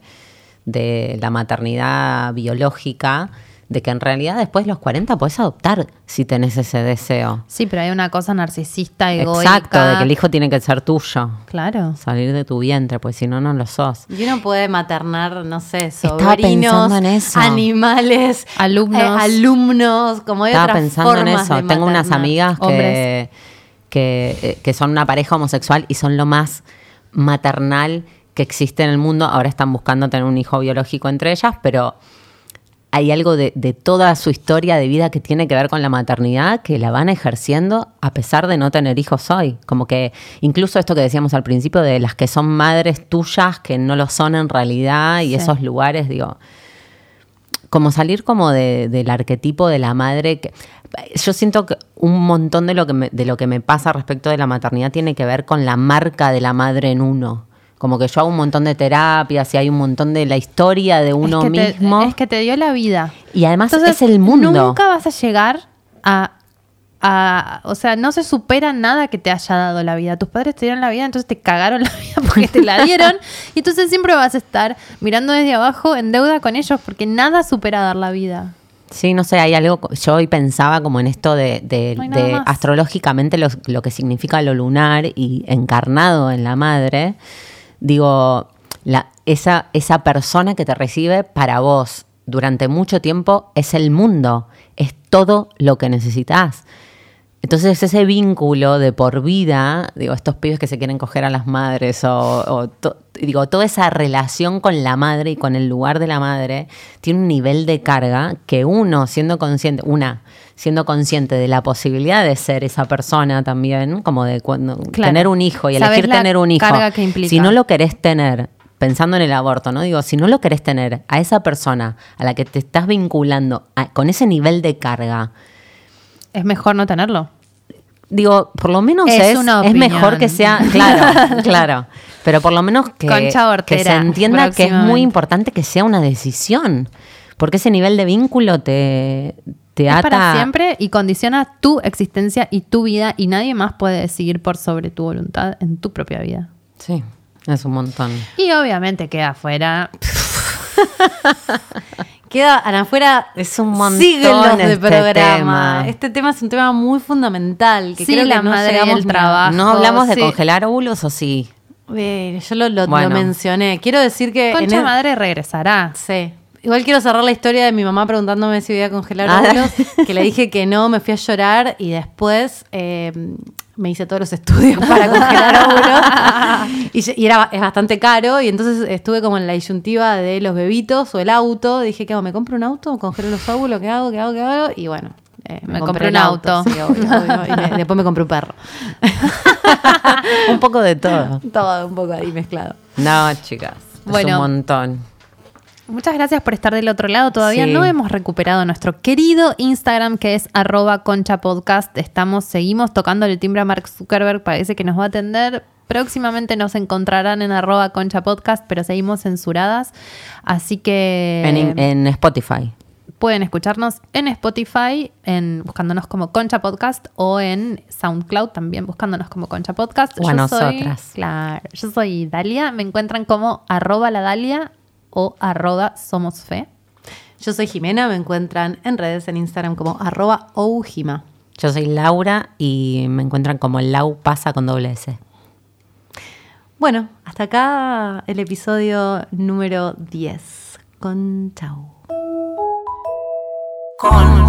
G: de la maternidad biológica, de que en realidad después de los 40 podés adoptar si tenés ese deseo.
H: Sí, pero hay una cosa narcisista, egoica.
G: Exacto, de que el hijo tiene que ser tuyo.
H: Claro.
G: Salir de tu vientre, pues si no, no lo sos.
C: Y uno puede maternar, no sé, sobrinos,
G: pensando en eso.
C: animales,
H: Alumnos.
C: eh, alumnos, como hay
G: Estaba
C: otras
G: pensando en eso. Tengo unas amigas que, que, eh, que son una pareja homosexual y son lo más maternal que existe en el mundo. Ahora están buscando tener un hijo biológico entre ellas, pero hay algo de, de toda su historia de vida que tiene que ver con la maternidad que la van ejerciendo a pesar de no tener hijos hoy. Como que incluso esto que decíamos al principio de las que son madres tuyas que no lo son en realidad y
H: Sí.
G: esos lugares, digo, como salir como de- del arquetipo de la madre que yo siento que un montón de lo que me, de lo que me pasa respecto de la maternidad tiene que ver con la marca de la madre en uno como que yo hago un montón de terapias y hay un montón de la historia de uno
H: es que te-
G: mismo
H: es que te dio la vida.
G: y además
H: Entonces,
G: es el mundo
H: Nunca vas a llegar a a- o sea, no se supera nada que te haya dado la vida. Tus padres te dieron la vida, entonces te cagaron la vida porque te la dieron. y entonces siempre vas a estar mirando desde abajo en deuda con ellos porque nada supera dar la vida.
G: Sí, no sé, hay algo, yo hoy pensaba como en esto de, de-
H: No
G: de astrológicamente lo, lo que significa lo lunar y encarnado en la madre. Digo, la, esa, esa persona que te recibe para vos durante mucho tiempo es el mundo, es todo lo que necesitas. Entonces ese vínculo de por vida, digo, estos pibes que se quieren coger a las madres o, o to- digo, toda esa relación con la madre y con el lugar de la madre tiene un nivel de carga que uno siendo consciente, una, siendo consciente de la posibilidad de ser esa persona también, como de cuando
H: Claro.
G: tener un hijo y elegir tener un hijo.
H: carga que implica.
G: Si no lo querés tener, pensando en el aborto, ¿no? Digo, si no lo querés tener a esa persona a la que te estás vinculando a- con ese nivel de carga,
H: Es mejor no tenerlo.
G: Digo, por lo menos
H: Es
G: es,
H: una
G: es
H: opinión.
G: mejor que sea, claro, claro, pero por lo menos que,
H: Concha
G: que se entienda que es muy importante que sea una decisión, porque ese nivel de vínculo te, te
H: Es
G: ata.
H: para siempre y condiciona tu existencia y tu vida y nadie más puede decidir por sobre tu voluntad en tu propia vida.
G: Sí, es un montón.
H: Y obviamente queda afuera.
C: Queda afuera
G: Es un montón
C: siglos de
G: este
C: programa.
G: tema.
C: Este tema es un tema muy fundamental. Que
H: Sí,
C: creo
H: la
C: que no
H: madre y
C: llegamos
H: el
C: ni a-
H: trabajo.
G: ¿No hablamos de
H: sí.
G: congelar óvulos o sí?
C: Eh, yo lo, lo- mencioné. Quiero decir que.
H: Concha
C: el-
H: madre regresará.
C: Sí. Igual quiero cerrar la historia de mi mamá preguntándome si voy a congelar
G: Ah.
C: óvulos, que le dije que no, me fui a llorar y después eh, me hice todos los estudios para congelar óvulos. Y, y era, es bastante caro y entonces estuve como en la disyuntiva de los bebitos o el auto. Dije, ¿qué hago? ¿Me compro un auto? ¿Congelo los óvulos? ¿Qué hago? ¿Qué hago? ¿Qué hago? Y bueno, eh,
H: Me compré un auto.
C: sí, obvio, obvio. Y me- después me compré un perro.
G: un poco de todo.
C: Todo un poco ahí mezclado.
G: No, chicas, es
H: Bueno.
G: un montón.
H: Muchas gracias por estar del otro lado. Todavía
G: Sí.
H: no hemos recuperado nuestro querido Instagram que es arroba concha podcast. Estamos, seguimos tocando el timbre a Mark Zuckerberg. Parece que nos va a atender. Próximamente nos encontrarán en arroba concha podcast, pero seguimos censuradas. Así que
G: En, en Spotify.
H: pueden escucharnos en Spotify, en, buscándonos como Concha Podcast o en SoundCloud también buscándonos como Concha Podcast.
G: O a
H: soy-
G: nosotras.
H: claro, yo soy Dalia. Me encuentran como arroba la Dalia o arroba somos fe.
C: Yo soy Jimena, me encuentran en redes en Instagram como arroba oujima.
G: Yo soy Laura y me encuentran como Lau Pasa con doble S.
C: Bueno, hasta acá el episodio número 10. Con chau.
A: Con